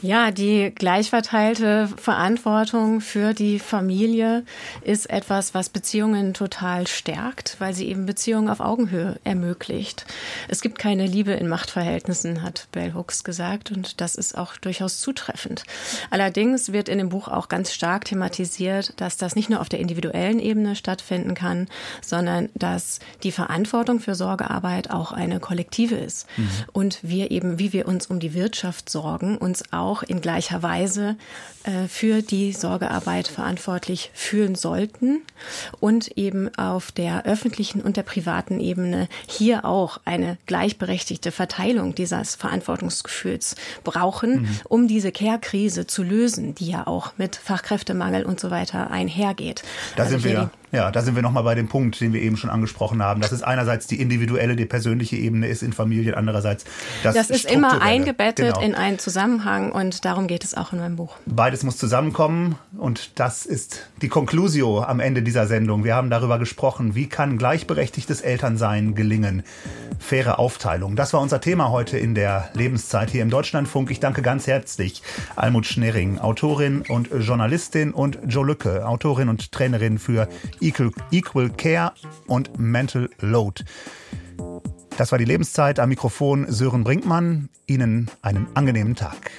S4: Ja, die gleichverteilte Verantwortung für die Familie ist etwas, was Beziehungen total stärkt, weil sie eben Beziehungen auf Augenhöhe ermöglicht. Es gibt keine Liebe in Machtverhältnissen, hat Bell Hooks gesagt, und das ist auch durchaus zutreffend. Allerdings wird in dem Buch auch ganz stark thematisiert, dass das nicht nur auf der individuellen Ebene stattfinden kann, sondern dass die Verantwortung für Sorgearbeit auch eine kollektive ist. Mhm. Und wir eben, wie wir uns um die Wirtschaft sorgen, uns auch auch in gleicher Weise äh, für die Sorgearbeit verantwortlich fühlen sollten und eben auf der öffentlichen und der privaten Ebene hier auch eine gleichberechtigte Verteilung dieses Verantwortungsgefühls brauchen, mhm. um diese Care-Krise zu lösen, die ja auch mit Fachkräftemangel und so weiter einhergeht.
S2: Da also sind wir ja, da sind wir nochmal bei dem Punkt, den wir eben schon angesprochen haben. Dass es einerseits die individuelle, die persönliche Ebene ist in Familien, andererseits
S4: das Das ist immer eingebettet genau. in einen Zusammenhang und darum geht es auch in meinem Buch.
S2: Beides muss zusammenkommen und das ist die Conclusio am Ende dieser Sendung. Wir haben darüber gesprochen, wie kann gleichberechtigtes Elternsein gelingen? Faire Aufteilung. Das war unser Thema heute in der Lebenszeit hier im Deutschlandfunk. Ich danke ganz herzlich Almut Schnerring, Autorin und Journalistin und Joe Lücke, Autorin und Trainerin für Equal, Equal Care und Mental Load. Das war die Lebenszeit am Mikrofon Sören Brinkmann. Ihnen einen angenehmen Tag.